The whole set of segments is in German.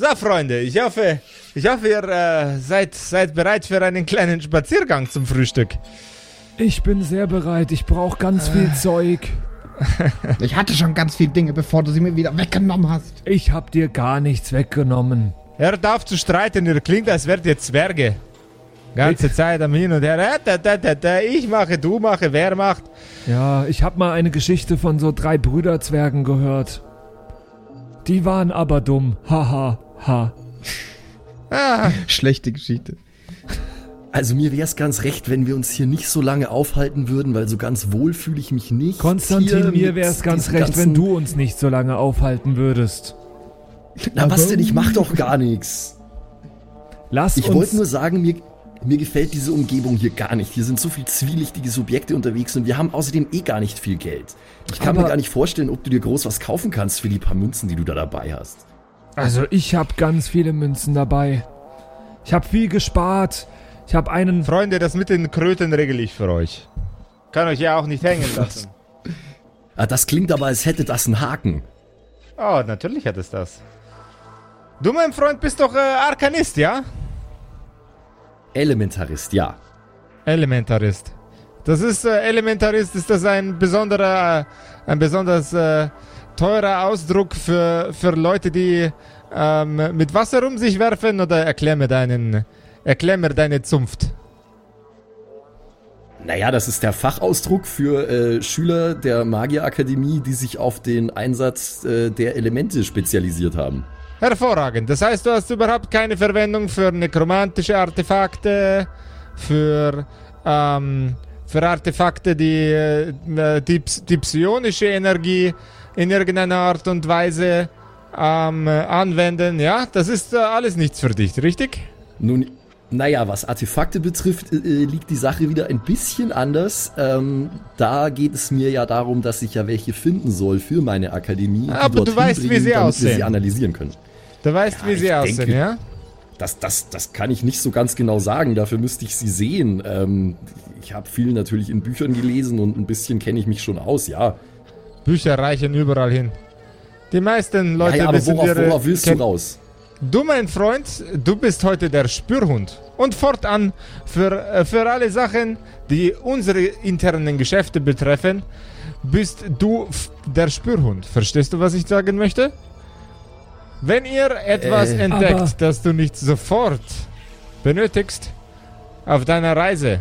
So, Freunde, ich hoffe, ich hoffe, ihr äh, seid, seid bereit für einen kleinen Spaziergang zum Frühstück. Ich bin sehr bereit. Ich brauche ganz viel Zeug. Ich hatte schon ganz viele Dinge, bevor du sie mir wieder weggenommen hast. Ich hab dir gar nichts weggenommen. Hört auf zu streiten, ihr klingt, als wärt ihr Zwerge. Ganze Zeit am Hin und Her. Äh, da, da, da, da, ich mache, du mache, wer macht. Ja, ich hab mal eine Geschichte von so drei Brüderzwergen gehört. Die waren aber dumm. Haha, ha. Ah, Schlechte Geschichte. Also mir wäre es ganz recht, wenn wir uns hier nicht so lange aufhalten würden, weil so ganz wohl fühle ich mich nicht. Konstantin, mir mit wär's ganz recht, wenn du uns nicht so lange aufhalten würdest. Na was denn, ich mach doch gar nichts. Lass Ich uns. wollte nur sagen, mir, mir gefällt diese Umgebung hier gar nicht. Hier sind so viel zwielichtige Subjekte unterwegs und wir haben außerdem eh gar nicht viel Geld. Ich kann Aber- mir gar nicht vorstellen, ob du dir groß was kaufen kannst für die paar Münzen, die du da dabei hast. Also ich hab ganz viele Münzen dabei. Ich hab viel gespart. Ich hab einen. Freunde, das mit den Kröten regel ich für euch. Kann euch ja auch nicht hängen lassen. Ah, das klingt aber, als hätte das einen Haken. Oh, natürlich hat es das. Du, mein Freund, bist doch äh, Arkanist, ja? Elementarist, ja. Elementarist. Das ist, äh, Elementarist, ist das ein besonderer, äh, ein besonders äh, teurer Ausdruck für, für Leute, die ähm, mit Wasser um sich werfen? Oder erklär mir deinen, erklär mir deine Zunft. Naja, das ist der Fachausdruck für äh, Schüler der Magierakademie, die sich auf den Einsatz äh, der Elemente spezialisiert haben. Hervorragend. Das heißt, du hast überhaupt keine Verwendung für nekromantische Artefakte, für, ähm, für Artefakte, die, äh, die, die psionische Energie in irgendeiner Art und Weise ähm, äh, anwenden. Ja, das ist äh, alles nichts für dich, richtig? Nun, naja, was Artefakte betrifft, äh, äh, liegt die Sache wieder ein bisschen anders. Ähm, da geht es mir ja darum, dass ich ja welche finden soll für meine Akademie. Aber du weißt, wie sie damit wir aussehen. sie analysieren können. Du weißt, Ja, wie sie aussehen, denke- ja? Das, das, das kann ich nicht so ganz genau sagen, dafür müsste ich sie sehen. Ähm, ich habe viel natürlich in Büchern gelesen und ein bisschen kenne ich mich schon aus, ja. Bücher reichen überall hin. Die meisten Leute ja, ja aber wissen worauf, ihre- worauf willst du raus? Du, mein Freund, du bist heute der Spürhund. Und fortan für, äh, für alle Sachen, die unsere internen Geschäfte betreffen, bist du der Spürhund. Verstehst du, was ich sagen möchte? Wenn ihr etwas Äh, entdeckt, das du nicht sofort benötigst auf deiner Reise,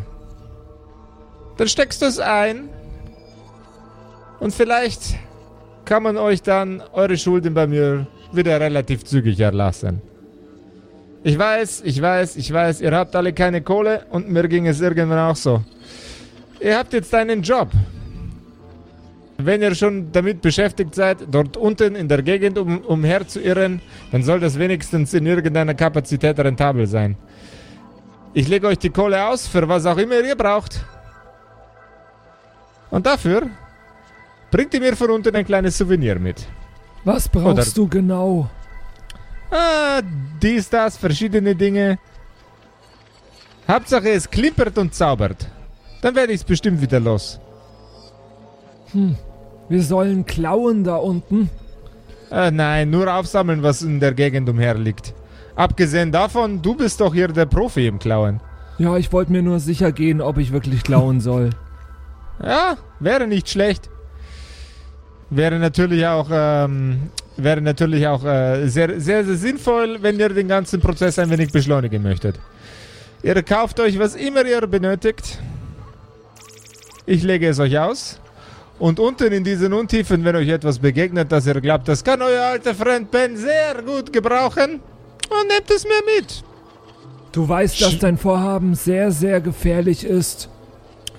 dann steckst du es ein und vielleicht kann man euch dann eure Schulden bei mir wieder relativ zügig erlassen. Ich weiß, ich weiß, ich weiß, ihr habt alle keine Kohle und mir ging es irgendwann auch so. Ihr habt jetzt einen Job. Wenn ihr schon damit beschäftigt seid, dort unten in der Gegend um, umher zu irren, dann soll das wenigstens in irgendeiner Kapazität rentabel sein. Ich lege euch die Kohle aus, für was auch immer ihr braucht. Und dafür bringt ihr mir von unten ein kleines Souvenir mit. Was brauchst Oder- du genau? Ah, dies, das, verschiedene Dinge. Hauptsache es klimpert und zaubert. Dann werde ich es bestimmt wieder los. Wir sollen klauen da unten. Äh, nein, nur aufsammeln, was in der Gegend umherliegt. Abgesehen davon, du bist doch hier der Profi im Klauen. Ja, ich wollte mir nur sicher gehen, ob ich wirklich klauen soll. Ja, wäre nicht schlecht. Wäre natürlich auch, ähm, wäre natürlich auch äh, sehr, sehr, sehr sinnvoll, wenn ihr den ganzen Prozess ein wenig beschleunigen möchtet. Ihr kauft euch, was immer ihr benötigt. Ich lege es euch aus. Und unten in diesen Untiefen, wenn euch etwas begegnet, das ihr glaubt, das kann euer alter Freund Ben sehr gut gebrauchen, und nehmt es mir mit. Du weißt, dass dein Vorhaben sehr, sehr gefährlich ist.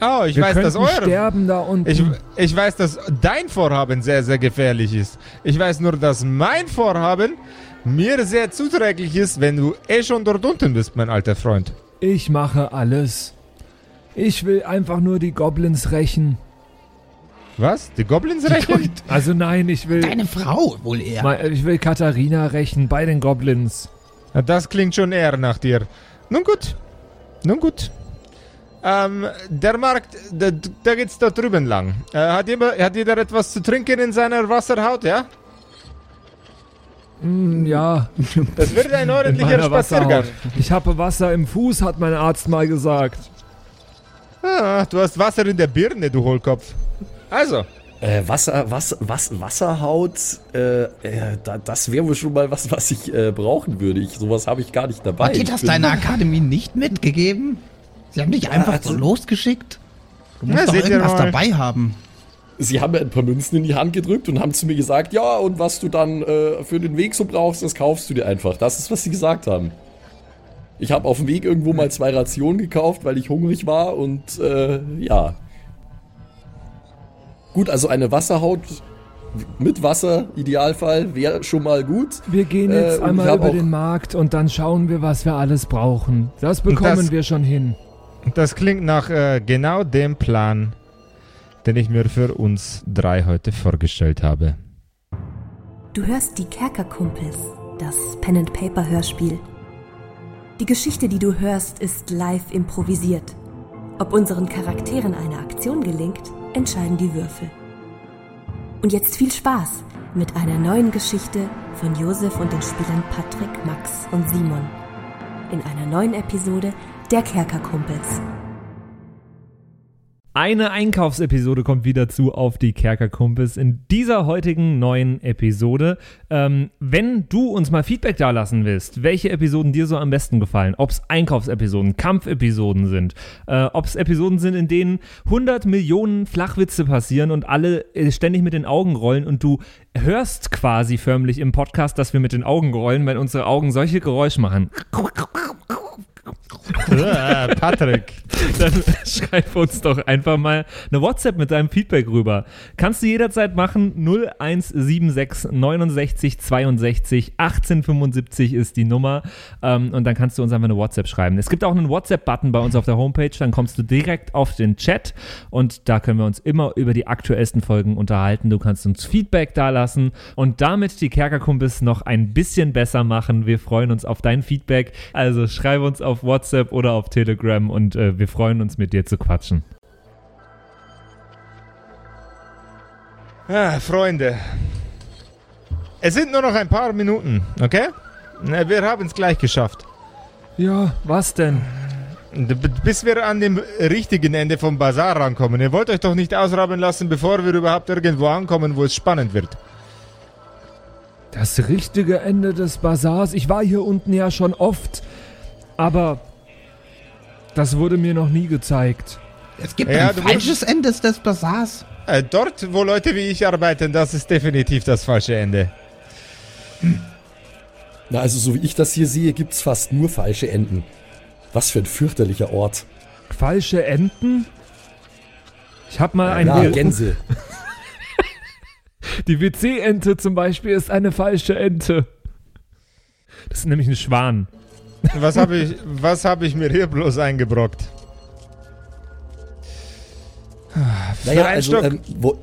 Oh, ich Wir weiß, dass eure sterben da unten. Ich, ich weiß, dass dein Vorhaben sehr, sehr gefährlich ist. Ich weiß nur, dass mein Vorhaben mir sehr zuträglich ist, wenn du eh schon dort unten bist, mein alter Freund. Ich mache alles. Ich will einfach nur die Goblins rächen. Was? Die Goblins rächen? Also nein, ich will, Deine Frau wohl eher. Mal- ich will Katharina rächen bei den Goblins. Das klingt schon eher nach dir. Nun gut. Nun gut. Ähm, der Markt, da, da geht's da drüben lang. Äh, hat, jeder, hat jeder etwas zu trinken in seiner Wasserhaut, ja? Hm, ja, Das wird ein in ordentlicher Spaziergang. Ich habe Wasser im Fuß, hat mein Arzt mal gesagt. Ah, du hast Wasser in der Birne, du Hohlkopf. Also, Äh, Wasser, was, was, Wasserhaut, äh, äh, da, das wäre wohl schon mal was, was ich äh, brauchen würde. Ich, sowas habe ich gar nicht dabei. Hat dir das bin- deine Akademie nicht mitgegeben? Sie haben dich einfach also- so losgeschickt? Du musst Na, doch irgendwas dabei haben. Sie haben mir ein paar Münzen in die Hand gedrückt und haben zu mir gesagt, ja, und was du dann äh, für den Weg so brauchst, das kaufst du dir einfach. Das ist, was sie gesagt haben. Ich habe auf dem Weg irgendwo mal zwei Rationen gekauft, weil ich hungrig war und äh, ja. Gut, also eine Wasserhaut mit Wasser, Idealfall, wäre schon mal gut. Wir gehen Äh, jetzt ich einmal über den Markt und dann schauen wir, was wir alles brauchen. Das bekommen das- wir schon hin. Das klingt nach äh, genau dem Plan, den ich mir für uns drei heute vorgestellt habe. Du hörst die Kerkerkumpels, das Pen-and-Paper-Hörspiel. Die Geschichte, die du hörst, ist live improvisiert. Ob unseren Charakteren eine Aktion gelingt, entscheiden die Würfel. Und jetzt viel Spaß mit einer neuen Geschichte von Josef und den Spielern Patrick, Max und Simon. In einer neuen Episode der Kerkerkumpels. Eine Einkaufsepisode kommt wieder zu auf die Kerkerkumpels in dieser heutigen neuen Episode. Ähm, wenn du uns mal Feedback dalassen willst, welche Episoden dir so am besten gefallen, ob es Einkaufsepisoden, Kampfepisoden sind, äh, ob es Episoden sind, in denen 100 Millionen Flachwitze passieren und alle äh, ständig mit den Augen rollen und du hörst quasi förmlich im Podcast, dass wir mit den Augen rollen, weil unsere Augen solche Geräusche machen. Patrick. dann schreib uns doch einfach mal eine WhatsApp mit deinem Feedback rüber. Kannst du jederzeit machen. 0176 69 62 1875 ist die Nummer. Ähm, und dann kannst du uns einfach eine WhatsApp schreiben. Es gibt auch einen WhatsApp-Button bei uns auf der Homepage. Dann kommst du direkt auf den Chat und da können wir uns immer über die aktuellsten Folgen unterhalten. Du kannst uns Feedback dalassen und damit die Kerkerkumpels noch ein bisschen besser machen. Wir freuen uns auf dein Feedback. Also schreibe uns auf WhatsApp oder auf Telegram und äh, wir freuen uns mit dir zu quatschen. Ah, Freunde. Es sind nur noch ein paar Minuten, okay? Na, Wir haben es gleich geschafft. Ja, was denn? Bis wir an dem richtigen Ende vom Bazar rankommen. Ihr wollt euch doch nicht ausraben lassen, bevor wir überhaupt irgendwo ankommen, wo es spannend wird. Das richtige Ende des Bazars. Ich war hier unten ja schon oft, aber das wurde mir noch nie gezeigt. Es gibt Ja, ein falsches Ende des Bazars. Äh, dort, wo Leute wie ich arbeiten, das ist definitiv das falsche Ende. Na, also so wie ich das hier sehe, gibt's fast nur falsche Enden. Was für ein fürchterlicher Ort. Falsche Enten? Ich hab mal ein Ja, W- Gänse. Die WC-Ente zum Beispiel ist eine falsche Ente. Das ist nämlich ein Schwan. Was habe ich, was hab ich mir hier bloß eingebrockt? Naja, also, Stock. ähm, wo,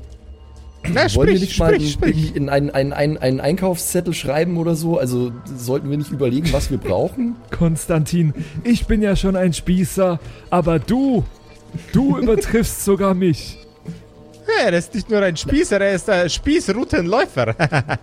Na, wollen wir sprich, nicht mal sprich, sprich. irgendwie in einen, einen, einen, einen Einkaufszettel schreiben oder so? Also sollten wir nicht überlegen, was wir brauchen? Konstantin, ich bin ja schon ein Spießer, aber du, du übertriffst sogar mich. Ja, er ist nicht nur ein Spießer, er ist ein Spießroutenläufer.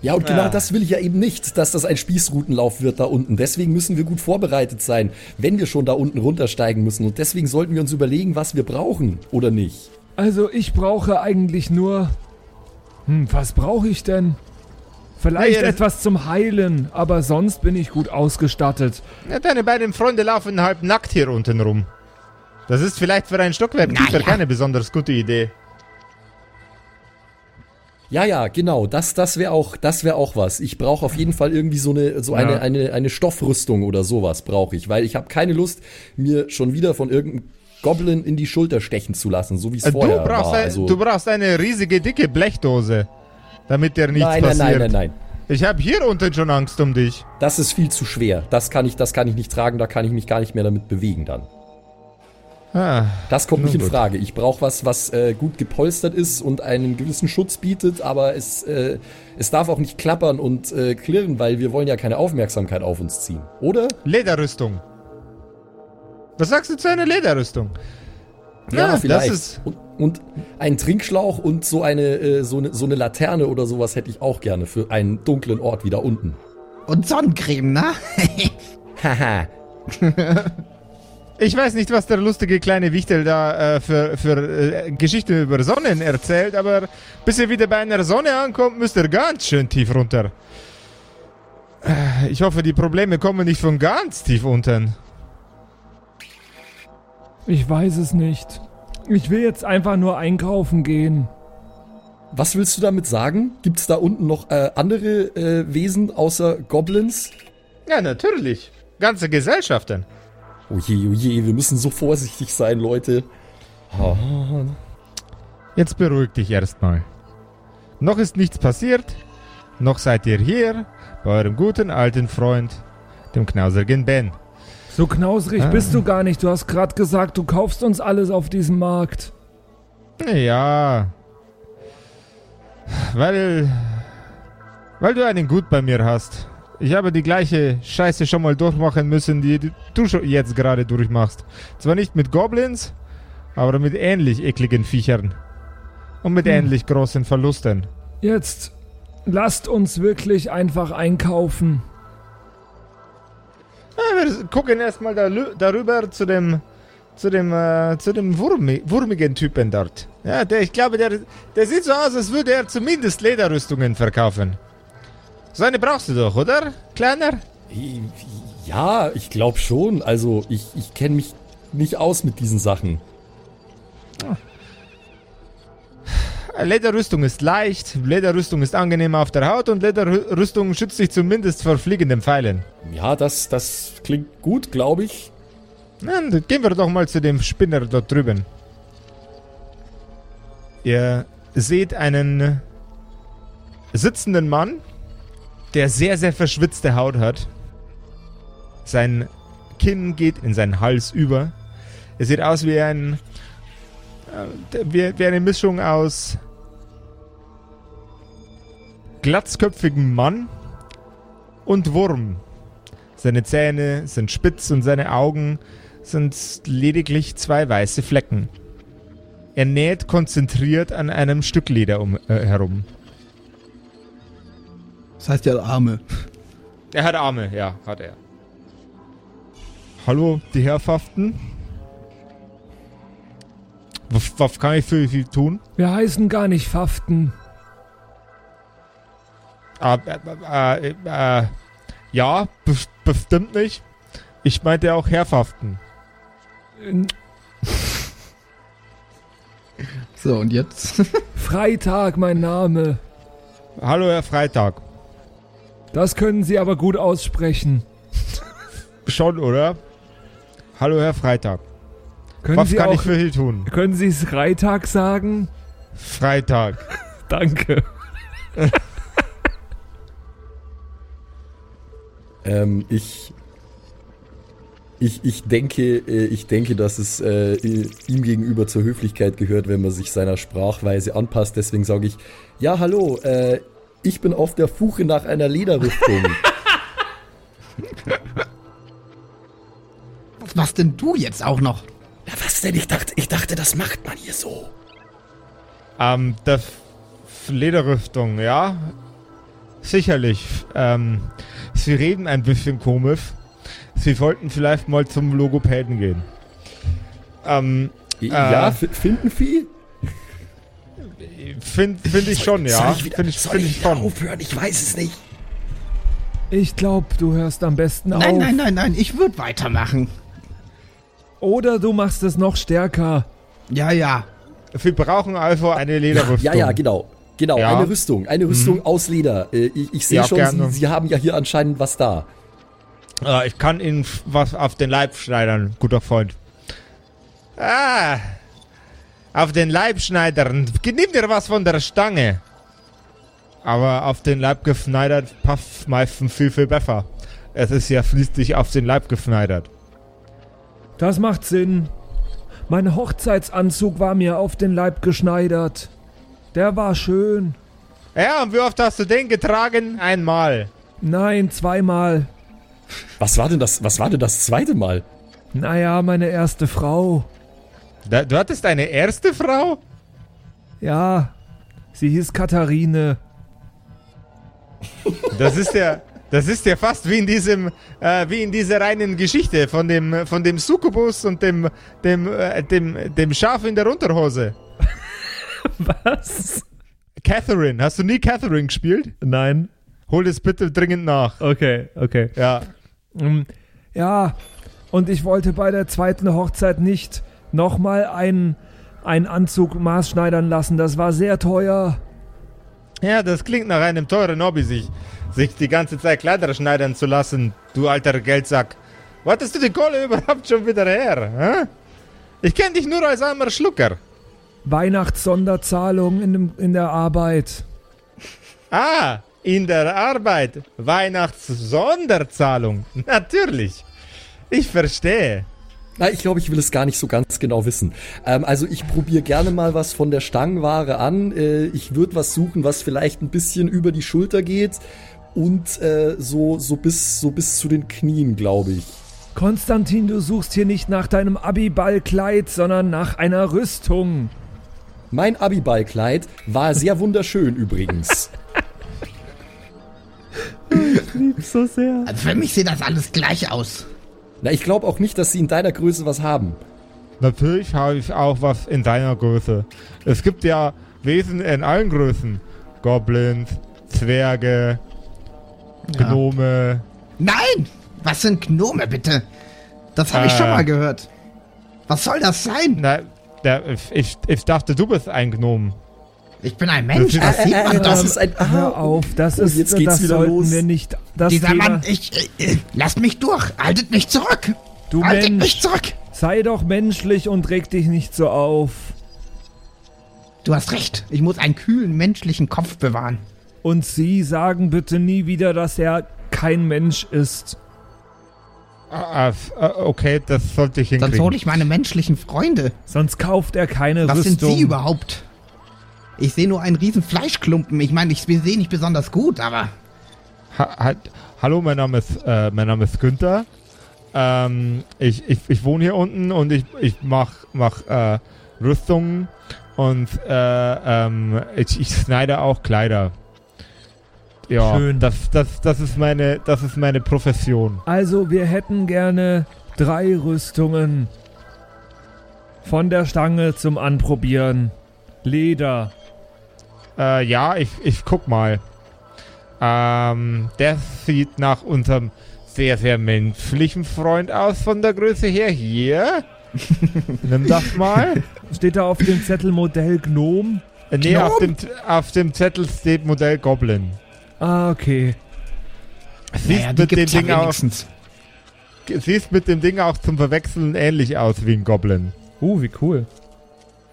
Ja, und genau Ah. das will ich ja eben nicht, dass das ein Spießrutenlauf wird da unten. Deswegen müssen wir gut vorbereitet sein, wenn wir schon da unten runtersteigen müssen. Und deswegen sollten wir uns überlegen, was wir brauchen oder nicht. Also ich brauche eigentlich nur... Hm, was brauche ich denn? Vielleicht Naja, das- etwas zum Heilen, aber sonst bin ich gut ausgestattet. Ja, deine beiden Freunde laufen halb nackt hier unten rum. Das ist vielleicht für ein Stockwerk tiefer ja. keine besonders gute Idee. Ja, ja, genau. Das, das wäre auch, das wäre auch was. Ich brauche auf jeden Fall irgendwie so eine, so Ja. eine, eine, eine Stoffrüstung oder sowas brauche ich, weil ich habe keine Lust, mir schon wieder von irgendeinem Goblin in die Schulter stechen zu lassen, so wie es Äh, vorher brauchst, war. ein, Also, du brauchst eine riesige, dicke Blechdose, damit dir nichts nein, nein, passiert. nein, nein, nein. Ich habe hier unten schon Angst um dich. Das ist viel zu schwer. Das kann ich, das kann ich nicht tragen. Da kann ich mich gar nicht mehr damit bewegen dann. Ah, Das kommt nicht in. Frage. Ich brauche was, was äh, gut gepolstert ist und einen gewissen Schutz bietet, aber es, äh, es darf auch nicht klappern und äh, klirren, weil wir wollen ja keine Aufmerksamkeit auf uns ziehen. Oder? Lederrüstung. Was sagst du zu einer Lederrüstung? Ja, Ja, vielleicht. das ist- und, und ein Trinkschlauch und so eine, äh, so eine so eine Laterne oder sowas hätte ich auch gerne für einen dunklen Ort wieder unten. Und Sonnencreme, ne? Haha. Ich weiß nicht, was der lustige kleine Wichtel da äh, für, für äh, Geschichten über Sonnen erzählt, aber bis er wieder bei einer Sonne ankommt, müsst ihr ganz schön tief runter. Äh, Ich hoffe, die Probleme kommen nicht von ganz tief unten. Ich weiß es nicht. Ich will jetzt einfach nur einkaufen gehen. Was willst du damit sagen? Gibt es da unten noch äh, andere äh, Wesen außer Goblins? Ja, natürlich. Ganze Gesellschaften. Oh je, oh je, wir müssen so vorsichtig sein, Leute. Ah, Jetzt beruhig dich erstmal. Noch ist nichts passiert. Noch seid ihr hier bei eurem guten alten Freund, dem knauserigen Ben. So knausrig Ah. bist du gar nicht. Du hast gerade gesagt, du kaufst uns alles auf diesem Markt. Ja. Weil. Weil du einen Gut bei mir hast. Ich habe die gleiche Scheiße schon mal durchmachen müssen, die du jetzt gerade durchmachst. Zwar nicht mit Goblins, aber mit ähnlich ekligen Viechern. Und mit ähnlich großen Verlusten. Jetzt lasst uns wirklich einfach einkaufen. Ja, wir gucken erstmal da, darüber zu dem. Zu dem, äh, zu dem Wurmi, wurmigen Typen dort. Ja, der, ich glaube, der, der sieht so aus, als würde er zumindest Lederrüstungen verkaufen. So eine brauchst du doch, oder? Kleiner? Ja, ich glaube schon. Also, ich, ich kenne mich nicht aus mit diesen Sachen. Lederrüstung ist leicht, Lederrüstung ist angenehm auf der Haut und Lederrüstung schützt dich zumindest vor fliegenden Pfeilen. Ja, das, das klingt gut, glaube ich. Dann gehen wir doch mal zu dem Spinner dort drüben. Ihr seht einen sitzenden Mann, der sehr, sehr verschwitzte Haut hat. Sein Kinn geht in seinen Hals über. Er sieht aus wie ein. äh, Wie, eine Mischung aus glatzköpfigen Mann und Wurm. Seine Zähne sind spitz und seine Augen sind lediglich zwei weiße Flecken. Er näht konzentriert an einem Stück Leder um, äh, herum. Das heißt ja Arme. Er hat Arme, ja, hat er. Hallo, die Herrschaften. Was, was kann ich für Sie tun? Wir heißen gar nicht Faften. Ah, äh, äh, äh, ja, be bestimmt nicht. Ich meinte auch Herrschaften. So, und jetzt? Freitag, mein Name. Hallo, Herr Freitag. Das können Sie aber gut aussprechen. Schon, oder? Hallo, Herr Freitag. Können was Sie kann auch, ich für Sie tun? können Sie Freitag sagen? Freitag. Danke. Ähm, ich, ich, ich denke, äh, ich denke, dass es äh, ihm gegenüber zur Höflichkeit gehört, wenn man sich seiner Sprachweise anpasst. Deswegen sage ich, ja, hallo, äh, ich bin auf der Suche nach einer Lederrüstung. Was machst denn du jetzt auch noch? ja, was denn? Ich dachte, ich dachte, das macht man hier so. Ähm, der F Lederrüstung, ja? Sicherlich. Ähm, Sie reden ein bisschen komisch. Sie wollten vielleicht mal zum Logopäden gehen. Ähm, Ja, Äh. finden Vieh? Finde find ich schon, ja. Soll ich wieder, Finde ich, soll find ich schon. aufhören? Ich weiß es nicht. Ich glaube, du hörst am besten Nein, auf. nein, nein, nein, ich würde weitermachen. Oder du machst es noch stärker. Ja, ja. Wir brauchen also eine Lederrüstung. Ja, ja, genau. Genau, Ja. eine Rüstung. Eine Rüstung aus Leder. Äh, ich ich sehe Ja, schon. Sie, Sie haben ja hier anscheinend was da. Äh, ich kann Ihnen was auf den Leib schneidern, guter Freund. Ah, auf den Leib schneidern. Nimm dir was von der Stange. Aber auf den Leib geschneidert passt meistens viel, viel besser. Es ist ja schließlich auf den Leib geschneidert. Das macht Sinn. Mein Hochzeitsanzug war mir auf den Leib geschneidert. Der war schön. Ja, und wie oft hast du den getragen? Einmal. Nein, zweimal. Was war denn das, was war denn das zweite Mal? Naja, meine erste Frau. Da, du hattest eine erste Frau? Ja, sie hieß Katharine. Das ist ja, das ist ja fast wie in diesem, äh, wie in dieser reinen Geschichte von dem, von dem Succubus und dem, dem, äh, dem, dem Schaf in der Unterhose. Was? Catherine, hast du nie Catherine gespielt? Nein. Hol das bitte dringend nach. Okay, okay. Ja. Ähm, Ja, und ich wollte bei der zweiten Hochzeit nicht nochmal einen, einen Anzug maßschneidern lassen. Das war sehr teuer. Ja, das klingt nach einem teuren Hobby, sich, sich die ganze Zeit Kleider schneidern zu lassen, du alter Geldsack. Wo hattest du die Kohle überhaupt schon wieder her? Hä? Ich kenne dich nur als armer Schlucker. Weihnachtssonderzahlung in, dem, in der Arbeit. Ah, in der Arbeit. Weihnachtssonderzahlung. Natürlich. Ich verstehe. Na, ich glaube, ich will es gar nicht so ganz genau wissen. Ähm, also ich probiere gerne mal was von der Stangenware an. Äh, ich würde was suchen, was vielleicht ein bisschen über die Schulter geht und äh, so, so, bis, so bis zu den Knien, glaube ich. Konstantin, du suchst hier nicht nach deinem Abiballkleid, sondern nach einer Rüstung. Mein Abiballkleid war sehr wunderschön übrigens. So sehr. Also für mich sieht das alles gleich aus. Na, ich glaube auch nicht, dass sie in deiner Größe was haben. Natürlich habe ich auch was in deiner Größe. Es gibt ja Wesen in allen Größen. Goblins, Zwerge, Gnome. Nein! Was sind Gnome, bitte? Das habe ich Äh. schon mal gehört. Was soll das sein? Na, der, ich, ich dachte, du bist ein Gnom. Ich bin ein Mensch, Das sieht man äh, das doch. ist ein. Hör auf, das ist, jetzt geht's das wieder sollten los. wir nicht. Das Dieser Thema, Mann, ich, äh, äh, lasst mich durch. Haltet mich zurück. du Haltet mich Mensch, zurück. sei doch menschlich und reg dich nicht so auf. Du hast recht. Ich muss einen kühlen menschlichen Kopf bewahren. Und Sie sagen bitte nie wieder, dass er kein Mensch ist. Ah, f- ah, okay, das sollte ich Sonst hinkriegen. hole ich meine menschlichen Freunde. Sonst kauft er keine Was sind Rüstung. Sie überhaupt? Ich sehe nur einen riesen Fleischklumpen. Ich meine, ich sehe nicht besonders gut, aber Ha, halt, hallo, mein Name ist, äh, mein Name ist Günther. Ähm, ich, ich, ich wohne hier unten und ich, ich mach, mach äh, Rüstungen und äh, ähm, ich, ich schneide auch Kleider. Ja, Schön. Das, das, das, ist meine, das ist meine Profession. Also, wir hätten gerne drei Rüstungen. Von der Stange zum Anprobieren. Leder. Äh, ja, ich, ich guck mal. Ähm, der sieht nach unserem sehr, sehr menschlichen Freund aus von der Größe her. Hier. Nimm das mal. Steht da auf dem Zettel Modell Gnome? Äh, nee, auf dem, auf dem Zettel steht Modell Goblin. Ah, okay. Siehst, naja, mit dem Ding auch, siehst mit dem Ding auch zum Verwechseln ähnlich aus wie ein Goblin. Uh, wie cool.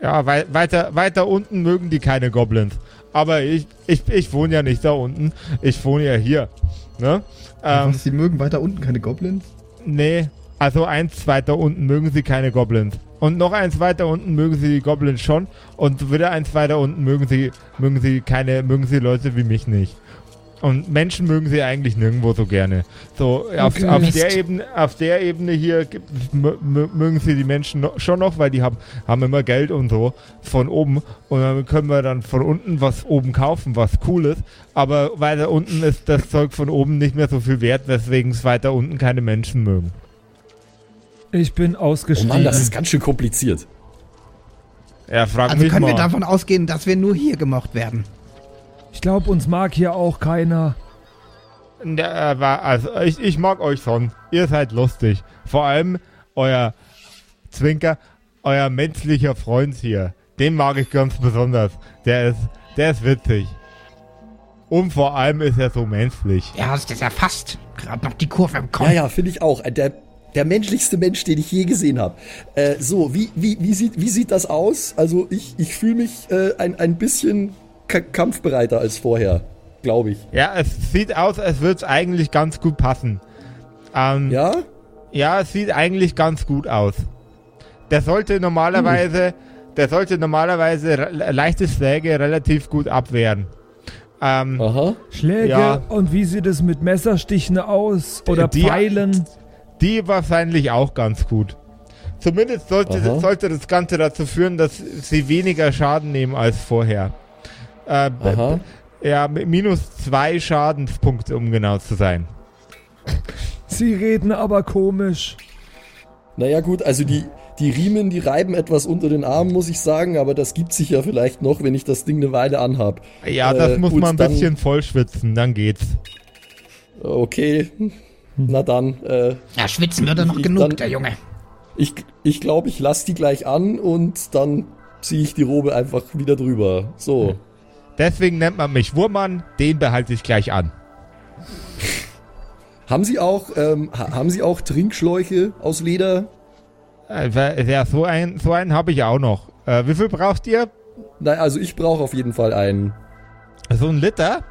Ja, wei weiter, weiter unten mögen die keine Goblins. Aber ich, ich, ich wohne ja nicht da unten. Ich wohne ja hier. Ne? Ähm, Sie mögen weiter unten keine Goblins? Nee, also eins weiter unten mögen sie keine Goblins. Und noch eins weiter unten mögen sie die Goblins schon. Und wieder eins weiter unten mögen sie, mögen sie keine, mögen sie Leute wie mich nicht. Und Menschen mögen sie eigentlich nirgendwo so gerne. So, auf, auf, der Ebene, auf der Ebene hier gibt, mögen sie die Menschen no, schon noch, weil die haben, haben immer Geld und so von oben. Und dann können wir dann von unten was oben kaufen, was cool ist. Aber weiter unten ist das Zeug von oben nicht mehr so viel wert, weswegen es weiter unten keine Menschen mögen. Ich bin Oh ausgestiegen. Mann, das ist ganz schön kompliziert. Ja, frag Also mich können mal. wir davon ausgehen, dass wir nur hier gemocht werden. Ich glaube, uns mag hier auch keiner. Ja, äh, war- also ich, ich mag euch schon. Ihr seid lustig. Vor allem euer Zwinker, euer menschlicher Freund hier. Den mag ich ganz besonders. Der ist, der ist witzig. Und vor allem ist er so menschlich. Ja, hast es erfasst. Gerade noch die Kurve im Ja, Kopf. ja, finde ich auch. Der, der menschlichste Mensch, den ich je gesehen habe. Äh, so, wie, wie, wie, sieht, wie sieht das aus? Also ich, ich fühle mich äh, ein, ein bisschen kampfbereiter als vorher, glaube ich. Ja, es sieht aus, als würde es eigentlich ganz gut passen. Ähm, Ja? Ja, es sieht eigentlich ganz gut aus. Der sollte normalerweise, der sollte normalerweise re- leichte Schläge relativ gut abwehren. Ähm, Aha. Schläge Ja. und wie sieht es mit Messerstichen aus? Oder Die- Pfeilen? Die wahrscheinlich auch ganz gut. Zumindest sollte, Aha. sollte das Ganze dazu führen, dass sie weniger Schaden nehmen als vorher. Äh, Aha. ja, mit minus zwei Schadenspunkte, um genau zu sein. Sie reden aber komisch. Naja gut, also die, die Riemen, die reiben etwas unter den Armen, muss ich sagen, aber das gibt sich ja vielleicht noch, wenn ich das Ding eine Weile anhab. Ja, Äh, das muss gut, man ein dann- bisschen vollschwitzen, dann geht's. Okay, na dann, äh, Ja, schwitzen würde noch Ich- genug, dann- der Junge. ich ich, glaube, ich lasse die gleich an und dann ziehe ich die Robe einfach wieder drüber. So. Deswegen nennt man mich Wurmann, den behalte ich gleich an. Haben Sie auch, ähm, ha haben Sie auch Trinkschläuche aus Leder? Äh, Ja, so einen, so einen habe ich auch noch. Äh, wie viel braucht ihr? Nein, also ich brauche auf jeden Fall einen. So ein Liter?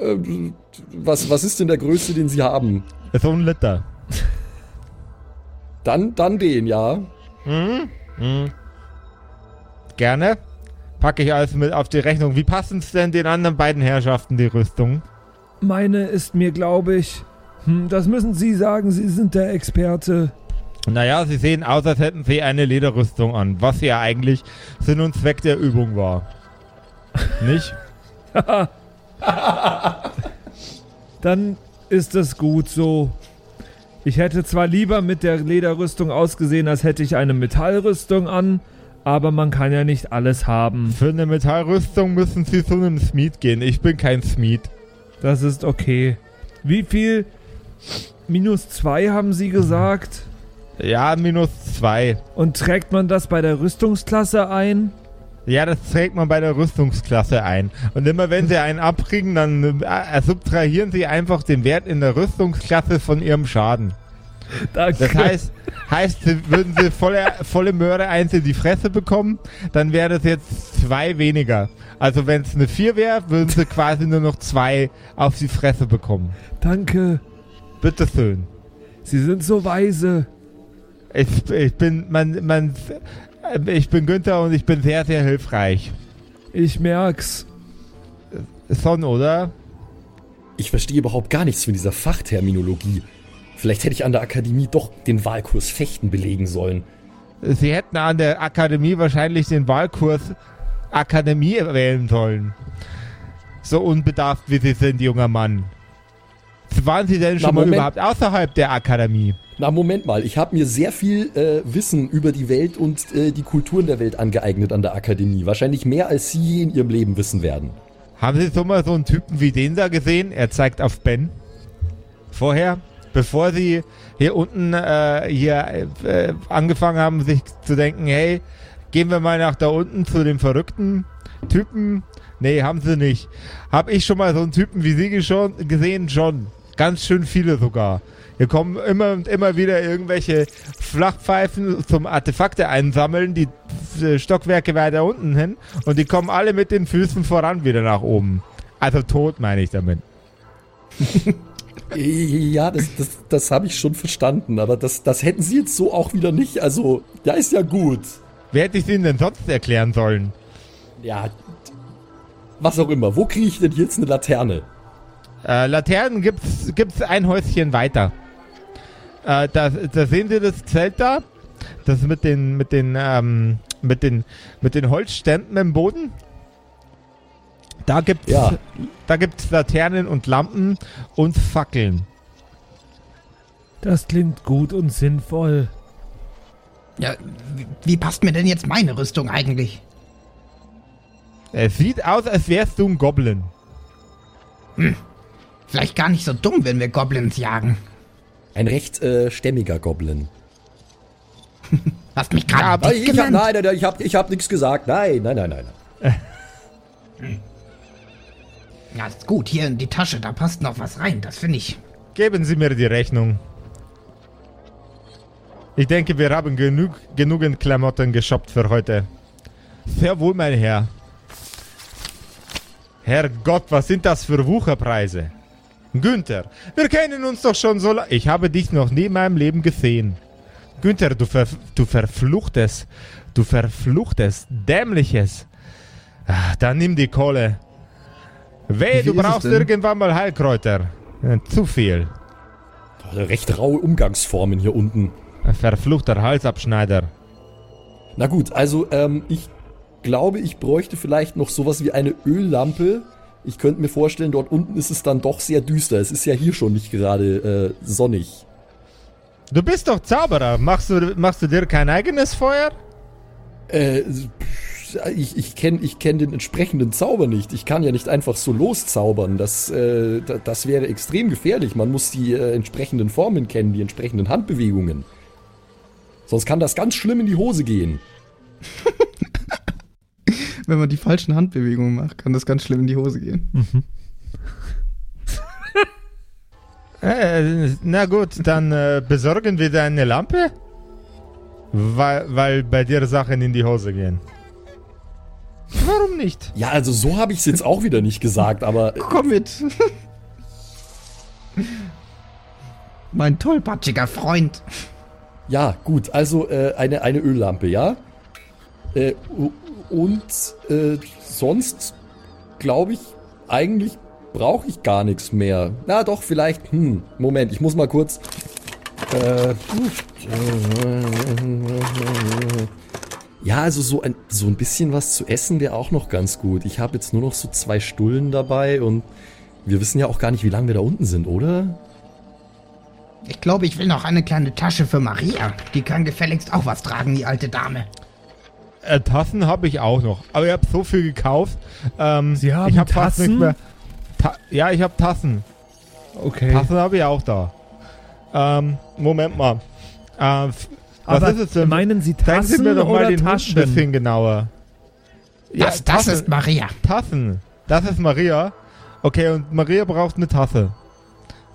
Äh, was, was ist denn der größte, den Sie haben? So ein Liter. Dann, dann den, ja. Gerne. Packe ich alles mit auf die Rechnung. Wie passen es denn den anderen beiden Herrschaften, die Rüstung? Meine ist mir, glaube ich. Hm, das müssen Sie sagen, Sie sind der Experte. Naja, sie sehen aus, als hätten sie eine Lederrüstung an, was ja eigentlich Sinn und Zweck der Übung war. Nicht? Dann ist es gut so. Ich hätte zwar lieber mit der Lederrüstung ausgesehen, als hätte ich eine Metallrüstung an, aber man kann ja nicht alles haben. Für eine Metallrüstung müssen sie zu einem Smith gehen. Ich bin kein Smith. Das ist okay. Wie viel? Minus zwei haben Sie gesagt? Ja, minus zwei. Und trägt man das bei der Rüstungsklasse ein? Ja, das trägt man bei der Rüstungsklasse ein. Und immer wenn sie einen abkriegen, dann äh, subtrahieren sie einfach den Wert in der Rüstungsklasse von ihrem Schaden. Danke. Das heißt, heißt würden sie volle, volle Möhre eins in die Fresse bekommen, dann wäre das jetzt zwei weniger. Also wenn es eine vier wäre, würden sie quasi nur noch zwei auf die Fresse bekommen. Danke. Bitteschön. Sie sind so weise. Ich, ich bin, man, man, ich bin Günther und ich bin sehr, sehr hilfreich. Ich merk's. Son, oder? Ich verstehe überhaupt gar nichts von dieser Fachterminologie. Vielleicht hätte ich an der Akademie doch den Wahlkurs Fechten belegen sollen. Sie hätten an der Akademie wahrscheinlich den Wahlkurs Akademie wählen sollen. So unbedarft wie Sie sind, junger Mann. Waren Sie denn schon mal Moment. überhaupt außerhalb der Akademie? Na, Moment mal, ich habe mir sehr viel äh, Wissen über die Welt und äh, die Kulturen der Welt angeeignet an der Akademie. Wahrscheinlich mehr, als Sie je in Ihrem Leben wissen werden. Haben Sie so mal so einen Typen wie den da gesehen? Er zeigt auf Ben. Vorher, bevor Sie hier unten äh, hier äh, angefangen haben, sich zu denken, hey, gehen wir mal nach da unten zu dem verrückten Typen. Nee, haben Sie nicht. Hab ich schon mal so einen Typen wie Sie gesehen? Schon. Ganz schön viele sogar. Hier kommen immer und immer wieder irgendwelche Flachpfeifen zum Artefakte einsammeln, die äh, Stockwerke weiter unten hin. Und die kommen alle mit den Füßen voran wieder nach oben. Also tot meine ich damit. Ja, das, das, das habe ich schon verstanden, aber das, das hätten Sie jetzt so auch wieder nicht. Also, ja, ist ja gut. Wer hätte ich Ihnen denn sonst erklären sollen? Ja, was auch immer. Wo kriege ich denn jetzt eine Laterne? Äh, Laternen gibt's, gibt's ein Häuschen weiter. Äh, da, da sehen Sie das Zelt da? Das mit den, mit den, ähm, mit den, mit den Holzständen im Boden? Da gibt's, Ja. da gibt's Laternen und Lampen und Fackeln. Das klingt gut und sinnvoll. Ja, wie, wie passt mir denn jetzt meine Rüstung eigentlich? Es sieht aus, als wärst du ein Goblin. Vielleicht gar nicht so dumm, wenn wir Goblins jagen. Ein recht äh, stämmiger Goblin. Hast mich Ja, gerade hab, genannt. nein, nein, nein, ich habe ich hab nichts gesagt. Nein, nein, nein, nein. Ja, ist gut. Hier in die Tasche, da passt noch was rein. Das finde ich. Geben Sie mir die Rechnung. Ich denke, wir haben genug, genügend Klamotten geshoppt für heute. Sehr wohl, mein Herr. Herrgott, was sind das für Wucherpreise? Günther, wir kennen uns doch schon so lange. Ich habe dich noch nie in meinem Leben gesehen. Günther, du, ver du verfluchtes, du verfluchtes, dämliches. Ah, Dann nimm die Kohle. Weh, du brauchst irgendwann mal Heilkräuter. Ja, zu viel. Recht raue Umgangsformen hier unten. Verfluchter Halsabschneider. Na gut, also ähm, ich glaube, ich bräuchte vielleicht noch sowas wie eine Öllampe. Ich könnte mir vorstellen, dort unten ist es dann doch sehr düster. Es ist ja hier schon nicht gerade äh, sonnig. Du bist doch Zauberer. Machst du, machst du dir kein eigenes Feuer? Äh, pff, ich, ich kenne ich kenn den entsprechenden Zauber nicht. Ich kann ja nicht einfach so loszaubern. Das, äh, da- das wäre extrem gefährlich. Man muss die äh, entsprechenden Formen kennen, die entsprechenden Handbewegungen. Sonst kann das ganz schlimm in die Hose gehen. Wenn man die falschen Handbewegungen macht, kann das ganz schlimm in die Hose gehen. Äh, na gut, dann äh, besorgen wir dir eine Lampe. Weil, weil bei dir Sachen in die Hose gehen. Warum nicht? Ja, also so habe ich es jetzt auch wieder nicht gesagt, aber äh, Komm mit. mein tollpatschiger Freund. ja, gut. Also äh, eine, eine Öllampe, ja? Äh, und äh, sonst glaube ich, eigentlich brauche ich gar nichts mehr. Na doch, vielleicht. Hm, Moment, ich muss mal kurz. Äh, ja, also so ein, so ein bisschen was zu essen wäre auch noch ganz gut. Ich habe jetzt nur noch so zwei Stullen dabei und wir wissen ja auch gar nicht, wie lange wir da unten sind, oder? Ich glaube, ich will noch eine kleine Tasche für Maria. Die kann gefälligst auch was tragen, die alte Dame. Äh, Tassen habe ich auch noch. Aber ich habe so viel gekauft. Ähm, Sie haben ich hab fast Tassen? nicht mehr. Ta ja, ich habe Tassen. Okay. Tassen habe ich auch da. Ähm, Moment mal. Ähm, f- was Aber ist es denn? meinen Sie Zeigen Sie Tassen mir doch mal oder den Hund ein Taschen? bisschen genauer. Das, das Tassen, ist Maria. Tassen. Das ist Maria. Okay, und Maria braucht eine Tasse.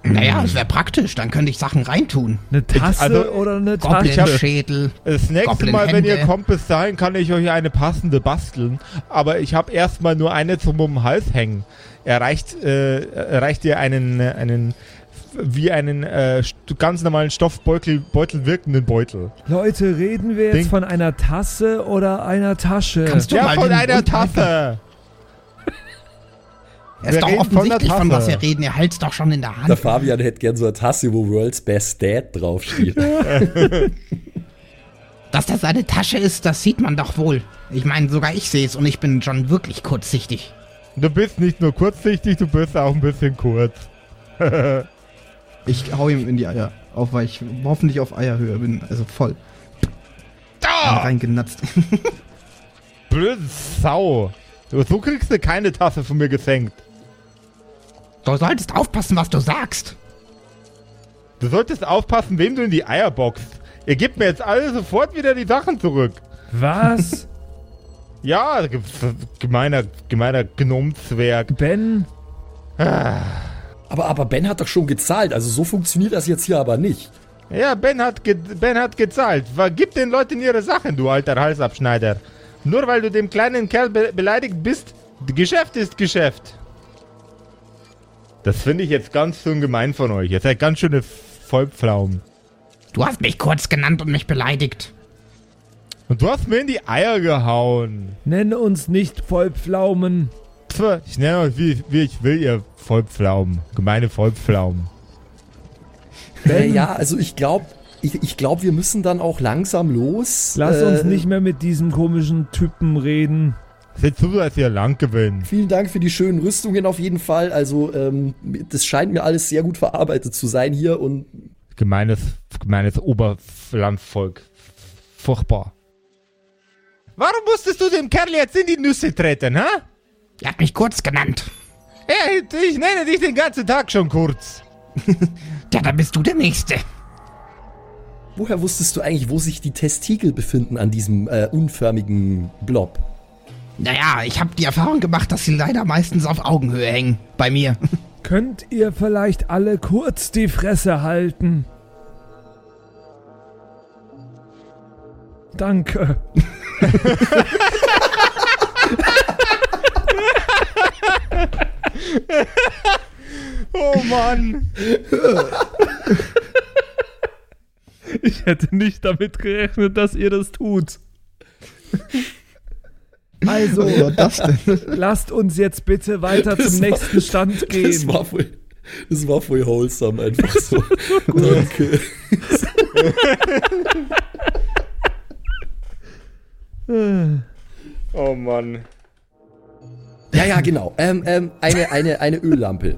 Naja, es wäre praktisch. Dann könnte ich Sachen reintun. Eine Tasse also, oder eine Tasche? Goblin-Schädel. Das nächste Goblin Mal, wenn ihr kommt, bis dahin kann ich euch eine passende basteln. Aber ich habe erstmal nur eine zum um den Hals hängen. Er reicht, äh, er reicht dir einen, äh, einen wie einen äh, ganz normalen Stoffbeutel Beutel wirkenden Beutel. Leute, reden wir jetzt Ding. von einer Tasse oder einer Tasche? Kannst du ja, mal von einer? Tasse. Er ist doch reden von der offensichtlich, von, was Tasse. wir reden. Er hält's doch schon in der Der Hand. Fabian hätte gern so eine Tasse, wo World's Best Dad draufsteht. Dass das eine Tasche ist, das sieht man doch wohl. Ich meine, sogar ich sehe es und ich bin schon wirklich kurzsichtig. Du bist nicht nur kurzsichtig, du bist auch ein bisschen kurz. Ich hau ihm in die Eier auf, weil ich hoffentlich auf Eierhöhe bin. Also voll. Da! Reingenatzt. Blöde Sau. Du- So kriegst du keine Tasse von mir geschenkt. Du solltest aufpassen, was du sagst. Du solltest aufpassen, wem du in die Eier boxt. Ihr gebt mir jetzt alle sofort wieder die Sachen zurück. Was? Ja, ge gemeiner, gemeiner Gnomzwerg. Ben? Aber, aber Ben hat doch schon gezahlt, also so funktioniert das jetzt hier aber nicht. Ja, Ben hat, ge ben hat gezahlt. Gib den Leuten ihre Sachen, du alter Halsabschneider. Nur weil du dem kleinen Kerl be beleidigt bist, Geschäft ist Geschäft. Das finde ich jetzt ganz schön gemein von euch. Ihr seid ganz schöne Vollpflaumen. Du hast mich kurz genannt und mich beleidigt. Und du hast mir in die Eier gehauen. Nenn uns nicht Vollpflaumen. Pff, ich nenne euch, wie, wie ich will, ihr Vollpflaumen. Gemeine Vollpflaumen. Äh, ja, also ich glaube, ich, ich glaub, wir müssen dann auch langsam los. Lass Äh, uns nicht mehr mit diesem komischen Typen reden. Seht zu, dass ihr lang gewinnt. Vielen Dank für die schönen Rüstungen auf jeden Fall. Also, ähm, das scheint mir alles sehr gut verarbeitet zu sein hier und Gemeines, gemeines Oberlandvolk. Furchtbar. Warum musstest du dem Kerl jetzt in die Nüsse treten, hä? Er hat mich kurz genannt. Ja, ich nenne dich den ganzen Tag schon kurz. Ja, dann bist du der Nächste. woher wusstest du eigentlich, wo sich die Testikel befinden an diesem äh, unförmigen Blob? Naja, ich habe die Erfahrung gemacht, dass sie leider meistens auf Augenhöhe hängen. Bei mir. Könnt ihr vielleicht alle kurz die Fresse halten? Danke. Oh Mann. Ich hätte nicht damit gerechnet, dass ihr das tut. Also, das lasst uns jetzt bitte weiter Das zum war- nächsten Stand Das gehen. war voll, das war voll wholesome, einfach so. Danke. Oh Mann. Ja, ja, genau. Ähm, ähm, eine, eine, eine Öllampe.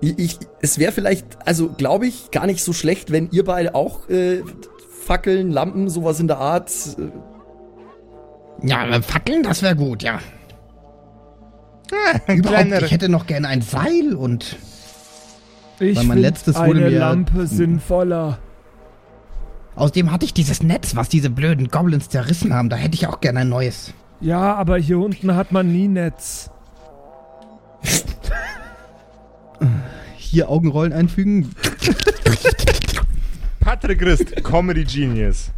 Ich, ich, es wäre vielleicht, also glaube ich, gar nicht so schlecht, wenn ihr beide auch äh, Fackeln, Lampen, sowas in der Art. Äh, Ja, Fackeln, das wäre gut, ja. Ein Überhaupt, ich hätte noch gerne ein Seil und Ich Weil mein find letztes wurde eine mir- Lampe sinnvoller. außerdem hatte ich dieses Netz, was diese blöden Goblins zerrissen haben. Da hätte ich auch gerne ein neues. Ja, aber hier unten hat man nie Netz. Hier Augenrollen einfügen. Patrick Christ, Comedy Genius.